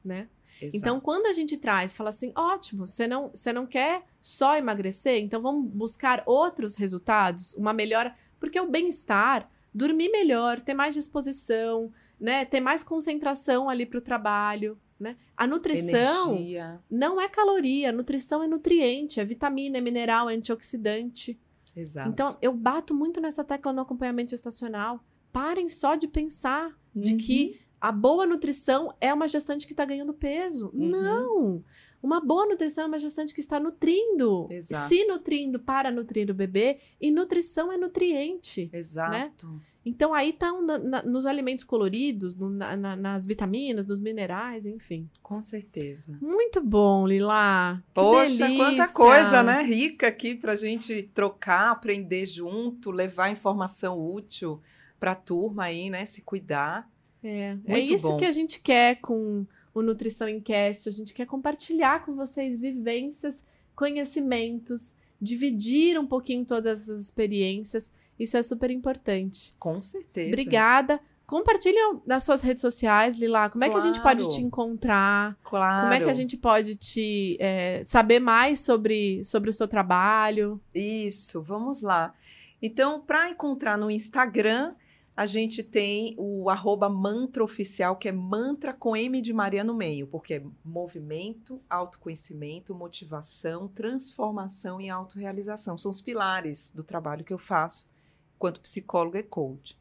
né? Exato. Então, quando a gente traz, fala assim, ótimo, você não, você não quer só emagrecer, então vamos buscar outros resultados, uma melhora, porque o bem-estar, dormir melhor, ter mais disposição, né, ter mais concentração ali para o trabalho, né? A nutrição Energia. não é caloria, a nutrição é nutriente, é vitamina, é mineral, é antioxidante. Exato. Então, eu bato muito nessa tecla no acompanhamento estacional parem só de pensar uhum. de que a boa nutrição é uma gestante que está ganhando peso. Uhum. Não! Uma boa nutrição é uma gestante que está nutrindo. Exato. Se nutrindo para nutrir o bebê. E nutrição é nutriente. Né? Exato. Né? Então aí estão tá nos alimentos coloridos, no, na, nas vitaminas, nos minerais, enfim. Com certeza. Muito bom, Lila. Que Poxa, delícia. quanta coisa, né? Rica aqui para gente trocar, aprender junto, levar informação útil para a turma aí, né? Se cuidar. É, é isso bom. que a gente quer com o Nutrição em Cast. A gente quer compartilhar com vocês vivências, conhecimentos, dividir um pouquinho todas as experiências. Isso é super importante. Com certeza. Obrigada. Compartilha nas suas redes sociais, Lila. Como é que a gente pode te encontrar? Claro. Como é que a gente pode te é, saber mais sobre, sobre o seu trabalho? Isso, vamos lá. Então, para encontrar no Instagram, a gente tem o arroba mantra oficial, que é mantra com M de Maria no meio, porque é movimento, autoconhecimento, motivação, transformação e autorrealização. São os pilares do trabalho que eu faço enquanto psicóloga e coach.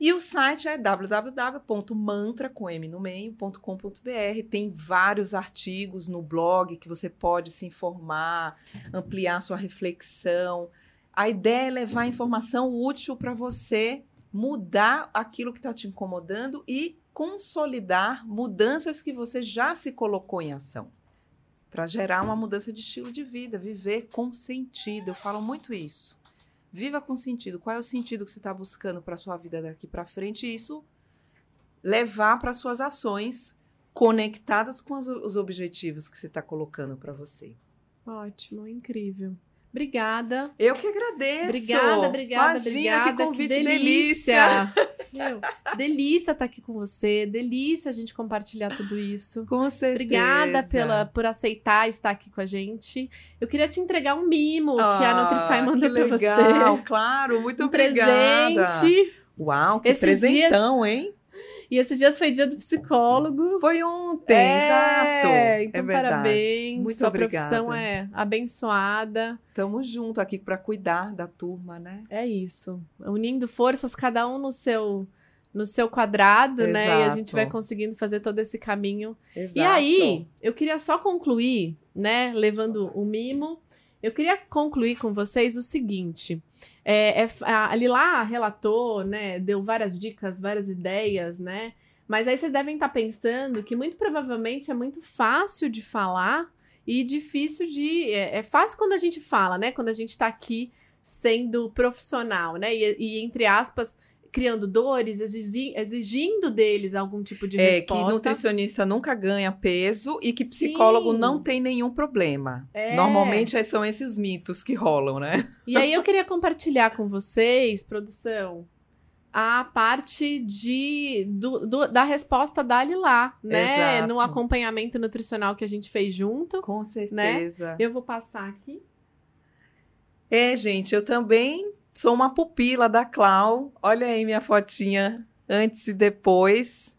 E o site é www.mantra com M no meio.com.br. Tem vários artigos no blog que você pode se informar, ampliar sua reflexão. A ideia é levar informação útil para você mudar aquilo que está te incomodando e consolidar mudanças que você já se colocou em ação. Para gerar uma mudança de estilo de vida, viver com sentido. Eu falo muito isso. Viva com sentido. Qual é o sentido que você está buscando para sua vida daqui para frente? E isso levar para suas ações conectadas com os objetivos que você está colocando para você. Ótimo, incrível. Obrigada. Eu que agradeço. Obrigada, obrigada, Imagina, obrigada. Que convite que delícia. delícia. Delícia estar aqui com você. Delícia a gente compartilhar tudo isso. Com certeza. Obrigada pela, por aceitar estar aqui com a gente. Eu queria te entregar um mimo Ah, que a Nutrify mandou para legal, você. claro, muito Um obrigada. presente. Uau, que Esses presentão, hein? E esses dias foi dia do psicólogo. Foi ontem, É, exato. Então, é verdade. parabéns. Muito Sua obrigada. profissão é abençoada. Tamo junto aqui para cuidar da turma, né? É isso. Unindo forças, cada um no seu no seu quadrado, né? E a gente Exato. vai conseguindo fazer todo esse caminho. Exato. E aí, eu queria só concluir, né? Levando o mimo. Eu queria concluir com vocês o seguinte: é, é, a Lila relatou, né? Deu várias dicas, várias ideias, né? Mas aí vocês devem estar pensando que muito provavelmente é muito fácil de falar e difícil de. É, é fácil quando a gente fala, né? Quando a gente está aqui sendo profissional, né? E, e, entre aspas, criando dores, exigi- exigindo deles algum tipo de É que resposta. nutricionista nunca ganha peso e que psicólogo Sim. não tem nenhum problema. É. Normalmente são esses mitos que rolam, né? E aí eu queria compartilhar com vocês, produção, a parte de, do- do- da resposta da Lilá, né? Exato. No acompanhamento nutricional que a gente fez junto. Com certeza. Eu vou passar aqui. É, gente, eu também sou uma pupila da Clau. Olha aí minha fotinha antes e depois.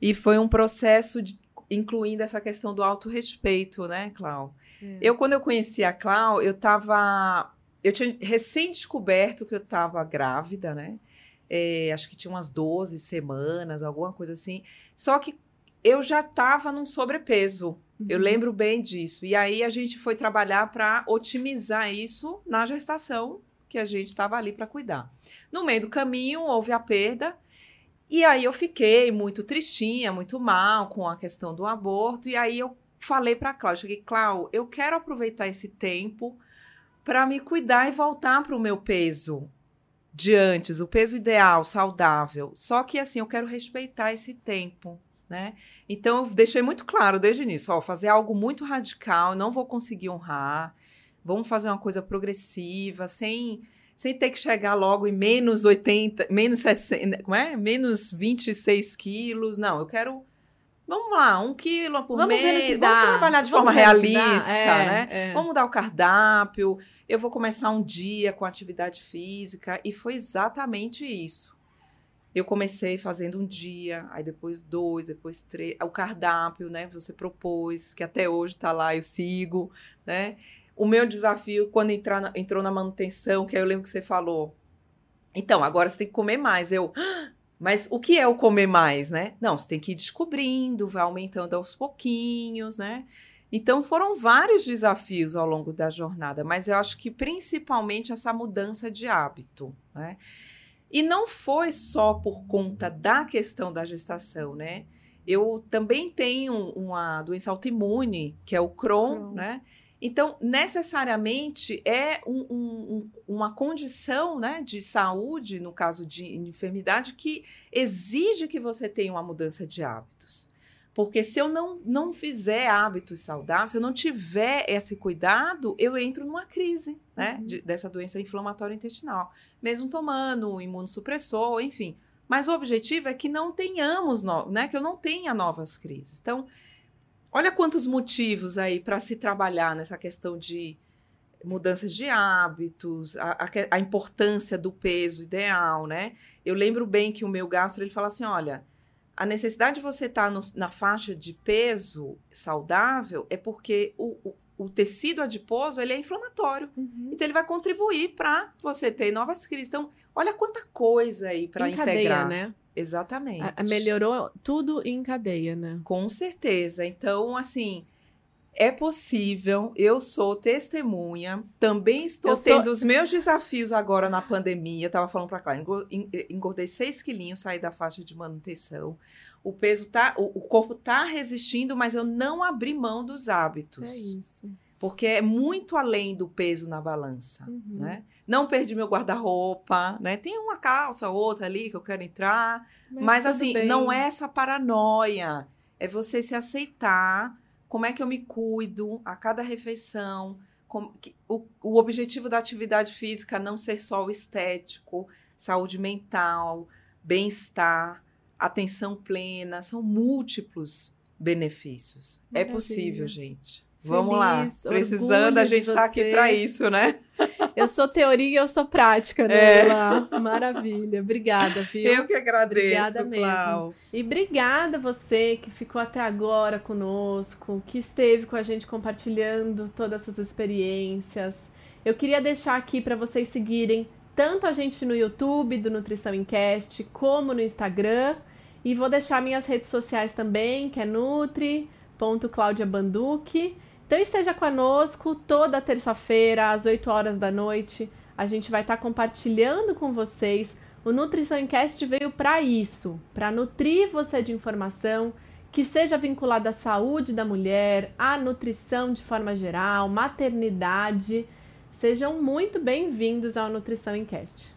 E foi um processo de- incluindo essa questão do autorrespeito, né, Clau? É. Eu, quando eu conheci a Clau, eu tava. Eu tinha recém-descoberto que eu tava grávida, né? É, acho que tinha umas 12 semanas, alguma coisa assim. Só que eu já tava num sobrepeso. Eu Uhum. lembro bem disso. E aí a gente foi trabalhar para otimizar isso na gestação que a gente estava ali para cuidar. No meio do caminho houve a perda. E aí eu fiquei muito tristinha, muito mal com a questão do aborto. E aí eu falei para Cláudia, cheguei, Clau, eu quero aproveitar esse tempo para me cuidar e voltar para o meu peso de antes, o peso ideal, saudável. Só que assim, eu quero respeitar esse tempo, né? Então eu deixei muito claro desde o início, ó, fazer algo muito radical, não vou conseguir honrar. Vamos fazer uma coisa progressiva, sem sem ter que chegar logo em menos 80, menos 60, como é? Menos 26 quilos. Não, eu quero. Vamos lá, um quilo por Vamos mês. ver no que Vamos dá. trabalhar de Vamos forma realista, É, né? é. Vamos mudar o cardápio. Eu vou começar um dia com atividade física. E foi exatamente isso. Eu comecei fazendo um dia, aí depois dois, depois três. O cardápio, né? Você propôs, que até hoje está lá, eu sigo, né? O meu desafio, quando entrar na- entrou na manutenção, que aí eu lembro que você falou. Então, agora você tem que comer mais. Eu. "Ah, Mas o que é o comer mais, né? Não, você tem que ir descobrindo, vai aumentando aos pouquinhos, né? Então foram vários desafios ao longo da jornada, mas eu acho que principalmente essa mudança de hábito, né? E não foi só por conta da questão da gestação, né? Eu também tenho uma doença autoimune, que é o Crohn, Crohn. né? Então, necessariamente é um- um- um- uma condição né, de saúde, no caso de enfermidade, que exige que você tenha uma mudança de hábitos. Porque se eu não, não fizer hábitos saudáveis, se eu não tiver esse cuidado, eu entro numa crise né, Uhum. de- dessa doença inflamatória intestinal. Mesmo tomando um imunossupressor, enfim. Mas o objetivo é que não tenhamos, no- né, que eu não tenha novas crises. Então, olha quantos motivos aí para se trabalhar nessa questão de mudanças de hábitos, a, a a importância do peso ideal, né? Eu lembro bem que o meu gastro, ele fala assim, olha, a necessidade de você estar na faixa de peso saudável é porque o, o, o tecido adiposo, ele é inflamatório. Uhum. Então, ele vai contribuir para você ter novas crises. Então, olha quanta coisa aí para Em cadeia, integrar. né? Exatamente. A- melhorou tudo em cadeia, né? Com certeza. Então, assim, é possível. Eu sou testemunha. Também estou Eu sou- tendo os meus desafios agora na pandemia. Eu tava falando para cá, engo- en- engordei 6 quilinhos, saí da faixa de manutenção. O peso tá, o, o corpo tá resistindo, mas eu não abri mão dos hábitos. É isso. Porque é muito além do peso na balança, Uhum. né? Não perdi meu guarda-roupa, né? Tem uma calça, outra ali que eu quero entrar. Mas, tudo assim, bem. não é essa paranoia. é você se aceitar, como é que eu me cuido a cada refeição, como, que, o, o objetivo da atividade física não ser só o estético, saúde mental, bem-estar, atenção plena, são múltiplos benefícios. É Maravilha. É possível, gente. Vamos lá. Precisando, a gente está aqui para isso, né? Eu sou teoria e eu sou prática, né? É. Maravilha. Obrigada, viu? Eu que agradeço. Obrigada mesmo. Clau. E obrigada você que ficou até agora conosco, que esteve com a gente compartilhando todas essas experiências. Eu queria deixar aqui para vocês seguirem tanto a gente no YouTube do Nutrição Encast, como no Instagram. E vou deixar minhas redes sociais também, que é nutri.claudiabanduque. Então esteja conosco toda terça-feira, às 8 horas da noite. A gente vai estar compartilhando com vocês. O Nutrição Encast veio para isso, para nutrir você de informação que seja vinculada à saúde da mulher, à nutrição de forma geral, maternidade. Sejam muito bem-vindos ao Nutrição Encast.